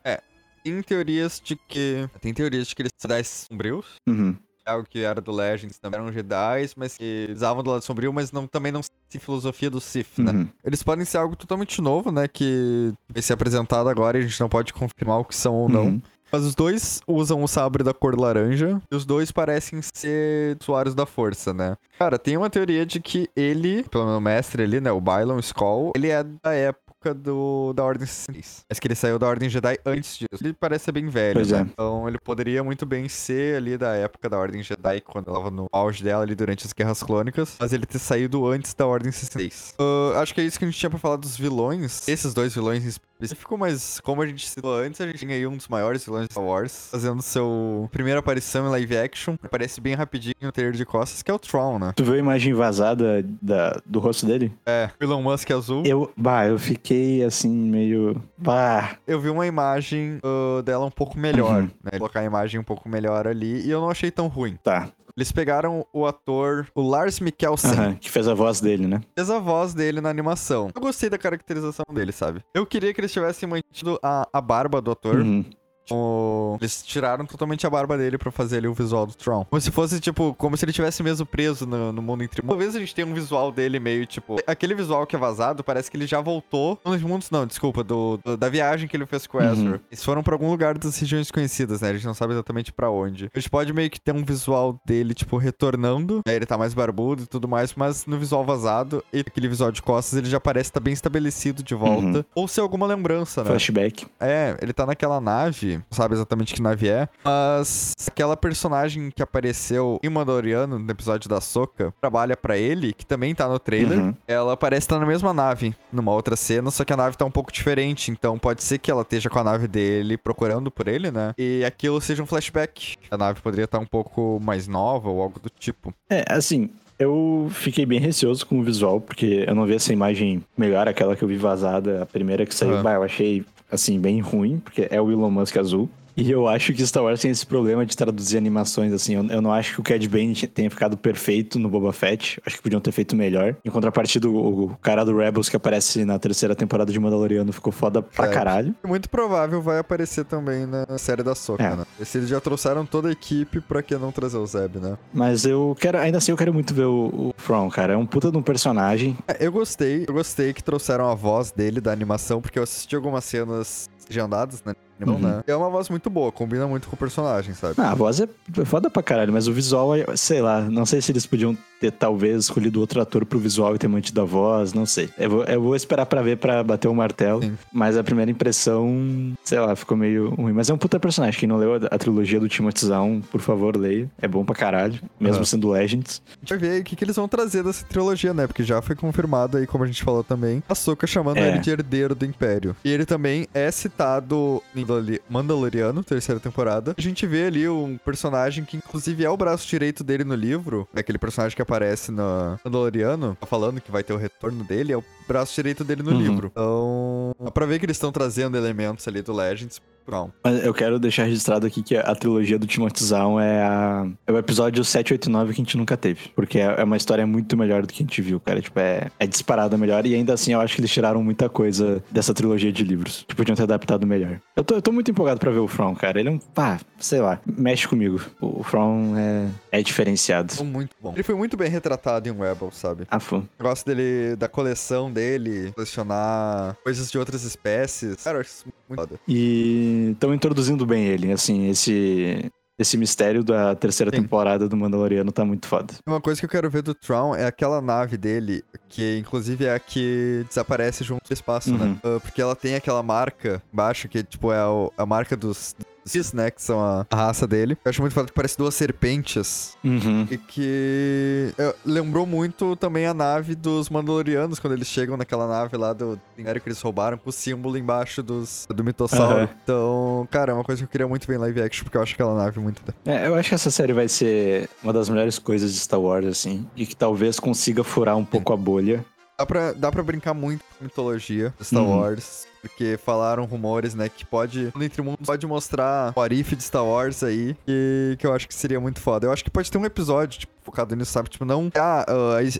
Tem teorias de que. Tem teorias de que eles são Jedi sombrios. Uhum. algo que era do Legends, também eram Jedi, mas que usavam do lado sombrio, mas não, também não se filosofia do Sith, né? Uhum. Eles podem ser algo totalmente novo, né? Que vai ser apresentado agora e a gente não pode confirmar o que são ou não. Uhum. Mas os dois usam o sabre da cor laranja e os dois parecem ser usuários da força, né? Cara, tem uma teoria de que ele, pelo menos o mestre ali, né? O Bylon Skull, ele é da época do, da Ordem 66. Mas que ele saiu da Ordem Jedi antes disso. Ele parece ser bem velho, Pois né? é. Então ele poderia muito bem ser ali da época da Ordem Jedi, quando ela tava no auge dela ali durante as Guerras Clônicas, mas ele ter saído antes da Ordem 66. Ah, acho que é isso que a gente tinha pra falar dos vilões. Esses dois vilões em específico, mas como a gente citou antes, a gente tinha aí um dos maiores vilões de Star Wars, fazendo seu primeira aparição em live action. Aparece bem rapidinho no trailer de costas, que é o Tron, né? Tu viu a imagem vazada da, do rosto dele? É, o Elon Musk azul. Eu, bah, eu fiquei assim, meio. Bah. Eu vi uma imagem ah, dela um pouco melhor, Uhum. né? Colocar a imagem um pouco melhor ali, e eu não achei tão ruim. Tá. Eles pegaram o ator, o Lars Mikkelsen, Aham, que fez a voz dele, né? fez a voz dele na animação. Eu gostei da caracterização dele, sabe? Eu queria que eles tivessem mantido a, a barba do ator. Uhum. O- Eles tiraram totalmente a barba dele pra fazer ali o visual do Tron. Como se fosse, tipo, como se ele tivesse mesmo preso no, no mundo entre. Talvez a gente tenha um visual dele meio, tipo... Aquele visual que é vazado, parece que ele já voltou... Nos mundos, não, desculpa, do, do- da viagem que ele fez com o Uhum. Ezra. Eles foram pra algum lugar das regiões conhecidas, né? A gente não sabe exatamente pra onde. A gente pode meio que ter um visual dele, tipo, retornando. Né? Ele tá mais barbudo e tudo mais, mas no visual vazado e aquele visual de costas, ele já parece estar bem estabelecido de volta. Uhum. Ou ser alguma lembrança, né? Flashback. É, ele tá naquela nave nave, sabe exatamente que nave é, mas aquela personagem que apareceu em Mandaloriano, no episódio da Soca, trabalha pra ele, que também tá no trailer, Uhum. ela parece estar na mesma nave, numa outra cena, só que a nave tá um pouco diferente, então pode ser que ela esteja com a nave dele procurando por ele, né? E aquilo seja um flashback. A nave poderia estar um pouco mais nova ou algo do tipo. É, assim, eu fiquei bem receoso com o visual, porque eu não vi essa imagem melhor, aquela que eu vi vazada, a primeira que saiu, Aham. bah, eu achei, assim, bem ruim, porque é o Elon Musk azul. E eu acho que Star Wars tem esse problema de traduzir animações, assim. Eu, eu não acho que o Cad Bane tenha ficado perfeito no Boba Fett. Acho que podiam ter feito melhor. Em contrapartida, o, o cara do Rebels que aparece na terceira temporada de Mandaloriano ficou foda pra É. caralho. E muito provável vai aparecer também na série da Soca, É. né? Se eles já trouxeram toda a equipe, pra que não trazer o Zeb, né? Mas eu quero, ainda assim, eu quero muito ver o, o From, cara. É um puta de um personagem. É, eu gostei, eu gostei que trouxeram a voz dele da animação, porque eu assisti algumas cenas legendadas, né? Animal, Uhum. né? É uma voz muito boa, combina muito com o personagem, sabe? Ah, a voz é foda pra caralho, mas o visual, é- sei lá, não sei se eles podiam ter talvez escolhido outro ator pro visual e ter mantido a voz, não sei. Eu vou, eu vou esperar pra ver pra bater o martelo, Sim. mas a primeira impressão, sei lá, ficou meio ruim. Mas é um puta personagem. Quem não leu a, a trilogia do Timothy Zahn, por favor, leia. É bom pra caralho, mesmo Aham. sendo Legends. A gente vai ver o que, que eles vão trazer dessa trilogia, né? Porque já foi confirmado aí, como a gente falou também, a Soka chamando É. ele de herdeiro do Império. E ele também é citado em Mandalori- Mandaloriano, terceira temporada. A gente vê ali um personagem que, inclusive, é o braço direito dele no livro. É aquele personagem que aparece no Mandaloriano, falando que vai ter o retorno dele, é o braço direito dele no Uhum. livro. Então, dá pra ver que eles estão trazendo elementos ali do Legends. Não. Mas eu quero deixar registrado aqui que a trilogia do Timothy Zahn é, a, é o episódio 7, 8 e 9 que a gente nunca teve. Porque é é uma história muito melhor do que a gente viu, cara. Tipo, é, é disparada melhor. E ainda assim, eu acho que eles tiraram muita coisa dessa trilogia de livros. Que podiam ter adaptado melhor. Eu tô, eu tô muito empolgado pra ver o From, cara. Ele é um. Pá, sei lá. Mexe comigo. O From é, é diferenciado. Muito bom. Ele foi muito bem retratado em Rebels, sabe? Ah. Eu gosto dele, da coleção dele, colecionar coisas de outras espécies. Cara, eu acho isso muito foda. E estão introduzindo bem ele, assim, esse. Esse mistério da terceira Sim. temporada do Mandaloriano tá muito foda. Uma coisa que eu quero ver do Tron é aquela nave dele, que inclusive é a que desaparece junto do espaço, Uhum. né? Porque ela tem aquela marca embaixo, que tipo é a marca dos Cis, né? Que são a, a raça dele. Eu acho muito foda que parece duas serpentes. Uhum. E que é, lembrou muito também a nave dos Mandalorianos, quando eles chegam naquela nave lá do Império que eles roubaram, com o símbolo embaixo dos, do mitossauro. Aham. Então, cara, é uma coisa que eu queria muito ver em live action, porque eu acho aquela nave muito. É, eu acho que essa série vai ser uma das melhores coisas de Star Wars, assim. E que talvez consiga furar um pouco a bolha. Dá pra, dá pra brincar muito com mitologia de Star Uhum. Wars. Porque falaram rumores, né, que pode. No Entre Mundos pode mostrar o Arif de Star Wars aí. Que, que eu acho que seria muito foda. Eu acho que pode ter um episódio, tipo, focado nisso, sabe? Tipo, não. Ah,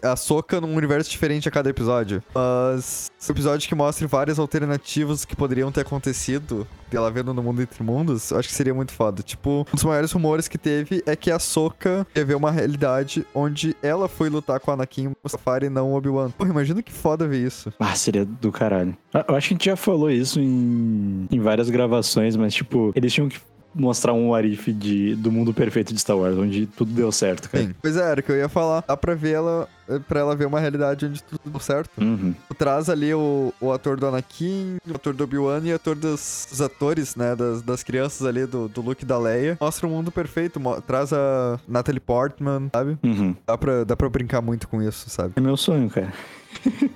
a, a Soca num universo diferente a cada episódio. Mas. Um episódio que mostre várias alternativas que poderiam ter acontecido dela vendo no mundo entre mundos, eu acho que seria muito foda. Tipo, um dos maiores rumores que teve é que a Soca ia ver uma realidade onde ela foi lutar com a Anakin Mustafari e não o Obi-Wan. Porra, imagina que foda ver isso. Ah, seria do caralho. Ah, Eu acho que a gente já falou isso em, em várias gravações, mas, tipo, eles tinham que mostrar um Arif de, do mundo perfeito de Star Wars, onde tudo deu certo, cara. Sim. Pois é, era o que eu ia falar. Dá pra ver ela, pra ela ver uma realidade onde tudo deu certo. Uhum. Traz ali o, o ator do Anakin, o ator do Obi-Wan e o ator dos, dos atores, né, das, das crianças ali, do, do Luke e da Leia. Mostra o mundo perfeito, traz a Natalie Portman, sabe? Uhum. Dá pra, dá pra brincar muito com isso, sabe? É meu sonho, cara. <laughs>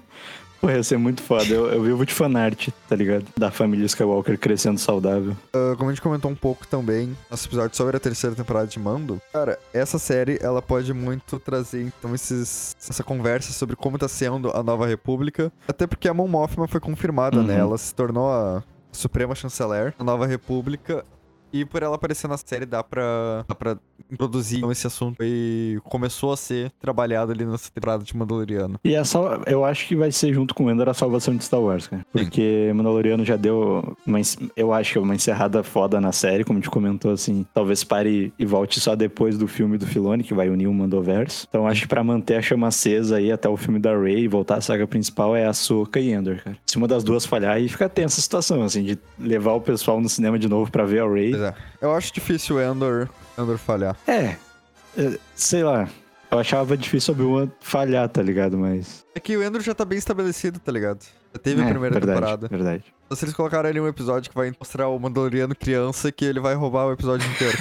Pô, ia ser muito foda. Eu, eu vivo de fanart, tá ligado? Da família Skywalker crescendo saudável. Ah, como a gente comentou um pouco também, nosso episódio sobre a terceira temporada de Mando, cara, essa série, ela pode muito trazer, então, esses, essa conversa sobre como tá sendo a Nova República, até porque a Mon Mothma foi confirmada, Uhum. né? Ela se tornou a Suprema Chanceler da Nova República, e por ela aparecer na série, dá pra, dá pra introduzir então, esse assunto e começou a ser trabalhado ali nessa temporada de Mandaloriano. E a sal... eu acho que vai ser junto com o Endor a salvação de Star Wars, cara. Porque Mandaloriano já deu uma, eu acho que uma encerrada foda na série, como a gente comentou assim. Talvez pare e volte só depois do filme do Filoni, que vai unir o Mandoverso. Então acho que pra manter a chama acesa aí até o filme da Rey e voltar à saga principal é a Soka e Endor, cara. Se uma das duas falhar, aí fica tensa a situação, assim, de levar o pessoal no cinema de novo pra ver a Rey. Pois é. Eu acho difícil o Endor, Endor falhar. É, é, sei lá. Eu achava difícil Obi-Wan falhar, tá ligado? Mas. É que o Endor já tá bem estabelecido, tá ligado? Já teve é, a primeira verdade, temporada. Verdade. Se eles colocaram ali um episódio que vai mostrar o Mandaloriano criança que ele vai roubar o episódio inteiro.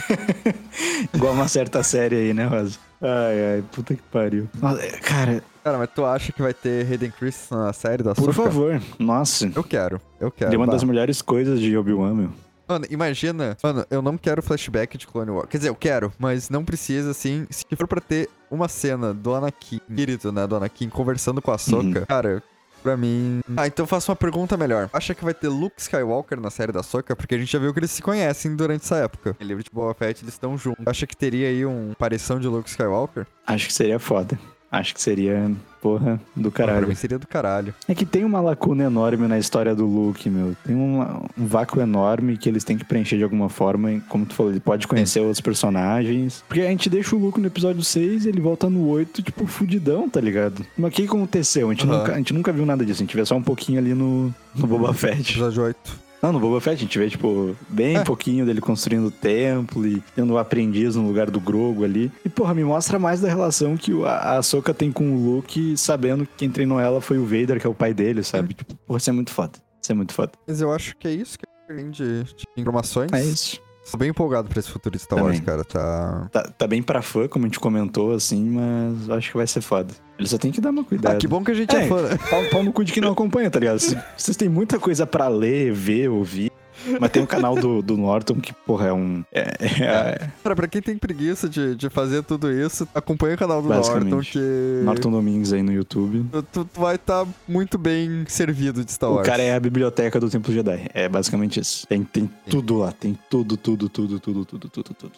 <laughs> Igual uma certa série aí, né, Rosa? Ai, ai, puta que pariu. Nossa, é, Cara, Cara, mas tu acha que vai ter Hayden Christensen na série da por favor, nossa. Eu quero, eu quero. Ele é uma Bah. das melhores coisas de Obi-Wan, meu. Mano, imagina. Mano, eu não quero flashback de Clone Wars. Quer dizer, eu quero, mas não precisa, assim. Se for pra ter uma cena do Anakin, espírito, né, do Anakin conversando com a Ahsoka, Uhum. cara. Pra mim. Ah, então eu faço uma pergunta melhor. Acha que vai ter Luke Skywalker na série da Ahsoka? Porque a gente já viu que eles se conhecem durante essa época. Em livro de Boba Fett, eles estão juntos. Acha que teria aí uma aparição de Luke Skywalker? Acho que seria foda. Acho que seria, porra, do Pra caralho. mim seria do caralho. É que tem uma lacuna enorme na história do Luke, meu. Tem uma- um vácuo enorme que eles têm que preencher de alguma forma. E, Como tu falou, ele pode conhecer outros personagens. Porque a gente deixa o Luke no episódio 6 ele volta no 8, tipo, fudidão, tá ligado? Mas o que aconteceu? A gente, Aham. nunca, a gente nunca viu nada disso. A gente vê só um pouquinho ali no, no Boba Fett. Episódio 8. Não, no Boba Fett a gente vê, tipo, bem É. pouquinho dele construindo o templo e tendo o aprendiz no lugar do Grogo ali. E, porra, me mostra mais da relação que a a Ahsoka tem com o Luke, sabendo que quem treinou ela foi o Vader, que é o pai dele, sabe? Tipo, porra, isso é muito foda. Isso é muito foda. Mas eu acho que é isso que eu de, de informações. É isso. Tô bem empolgado pra esse futuro de Star Wars, Também. cara. Tá. Tá, tá bem pra fã, como a gente comentou, assim, mas eu acho que vai ser foda. Ele só tem que dar uma cuidada. Ah, que bom que a gente é, É. fã. né? Pau, pau no cu de quem não acompanha, tá ligado? Vocês- Vocês têm muita coisa pra ler, ver, ouvir. Mas tem o canal do, do Norton que, porra, é um. É, é- Cara, pra quem tem preguiça de, de fazer tudo isso, acompanha o canal do. Norton, que Norton Domingues aí no YouTube. tu, tu- vai estar muito bem servido de Star O Wars. cara é a biblioteca do Templo Jedi. É basicamente isso. Tem, tem tudo lá. Tem tudo, tudo, tudo, tudo, tudo, tudo, tudo.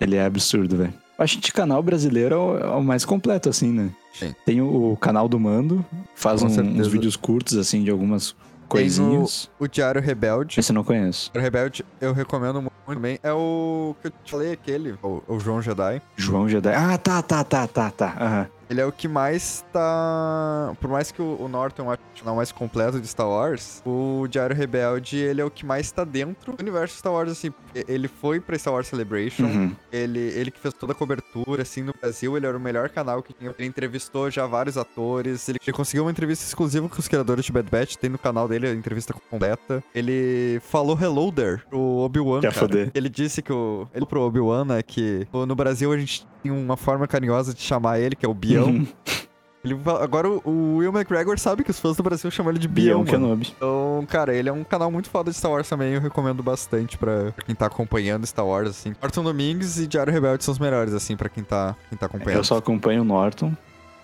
Ele é absurdo, velho. Acho que canal brasileiro é o, é o mais completo, assim, né? Sim. Tem o, o canal do Mando, faz um- uns vídeos curtos, assim, de algumas coisinhas. O Diário Rebelde. Esse eu não conheço. O Diário Rebelde eu recomendo muito também. É o que eu te falei, aquele, o, o João Jedi. João Jedi. Ah, tá, tá, tá, tá, tá. Aham. Ele é o que mais tá. Por mais que o, o Norton ache o canal mais completo de Star Wars, o Diário Rebelde, ele é o que mais tá dentro do universo Star Wars, assim. Ele foi pra Star Wars Celebration. Uhum. Ele, ele que fez toda a cobertura, assim, no Brasil, ele era o melhor canal que tinha. Ele entrevistou já vários atores. Ele, ele conseguiu uma entrevista exclusiva com os criadores de Bad Batch. Tem no canal dele a entrevista completa. Ele falou Hello There pro Obi-Wan. Ele disse que o... Ele pro Obi-Wan, né, que no Brasil a gente tem uma forma carinhosa de chamar ele, que é o Bião. Uhum. Ele, agora o, o Will McGregor sabe que os fãs do Brasil chamam ele de Bião, Bião. Kenobi. Então, cara, ele é um canal muito foda de Star Wars também, eu recomendo bastante pra quem tá acompanhando Star Wars, assim. Norton Domingues e Diário Rebelde são os melhores, assim, pra quem tá, quem tá acompanhando. Eu só acompanho o Norton.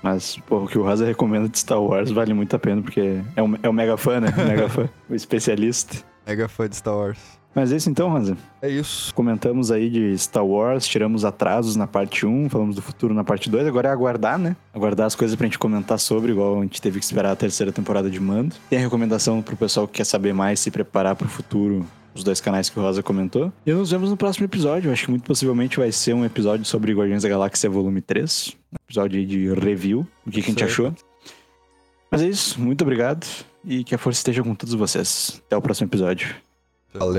Mas, pô, o que o Rosa recomenda de Star Wars vale muito a pena, porque é um, é um mega fã, né? <laughs> Mega fã. O especialista. Mega fã de Star Wars. Mas é isso então, Rosa. É isso. Comentamos aí de Star Wars, tiramos atrasos na parte 1, falamos do futuro na parte 2. Agora é aguardar, né? Aguardar as coisas pra gente comentar sobre, igual a gente teve que esperar a terceira temporada de Mando. Tem a recomendação pro pessoal que quer saber mais, se preparar pro futuro, os dois canais que o Rosa comentou. E nos vemos no próximo episódio. Acho que muito possivelmente vai ser um episódio sobre Guardiões da Galáxia Volume 3. Um episódio de review, o que, que a gente achou. Mas é isso, muito obrigado e que a força esteja com todos vocês. Até o próximo episódio. El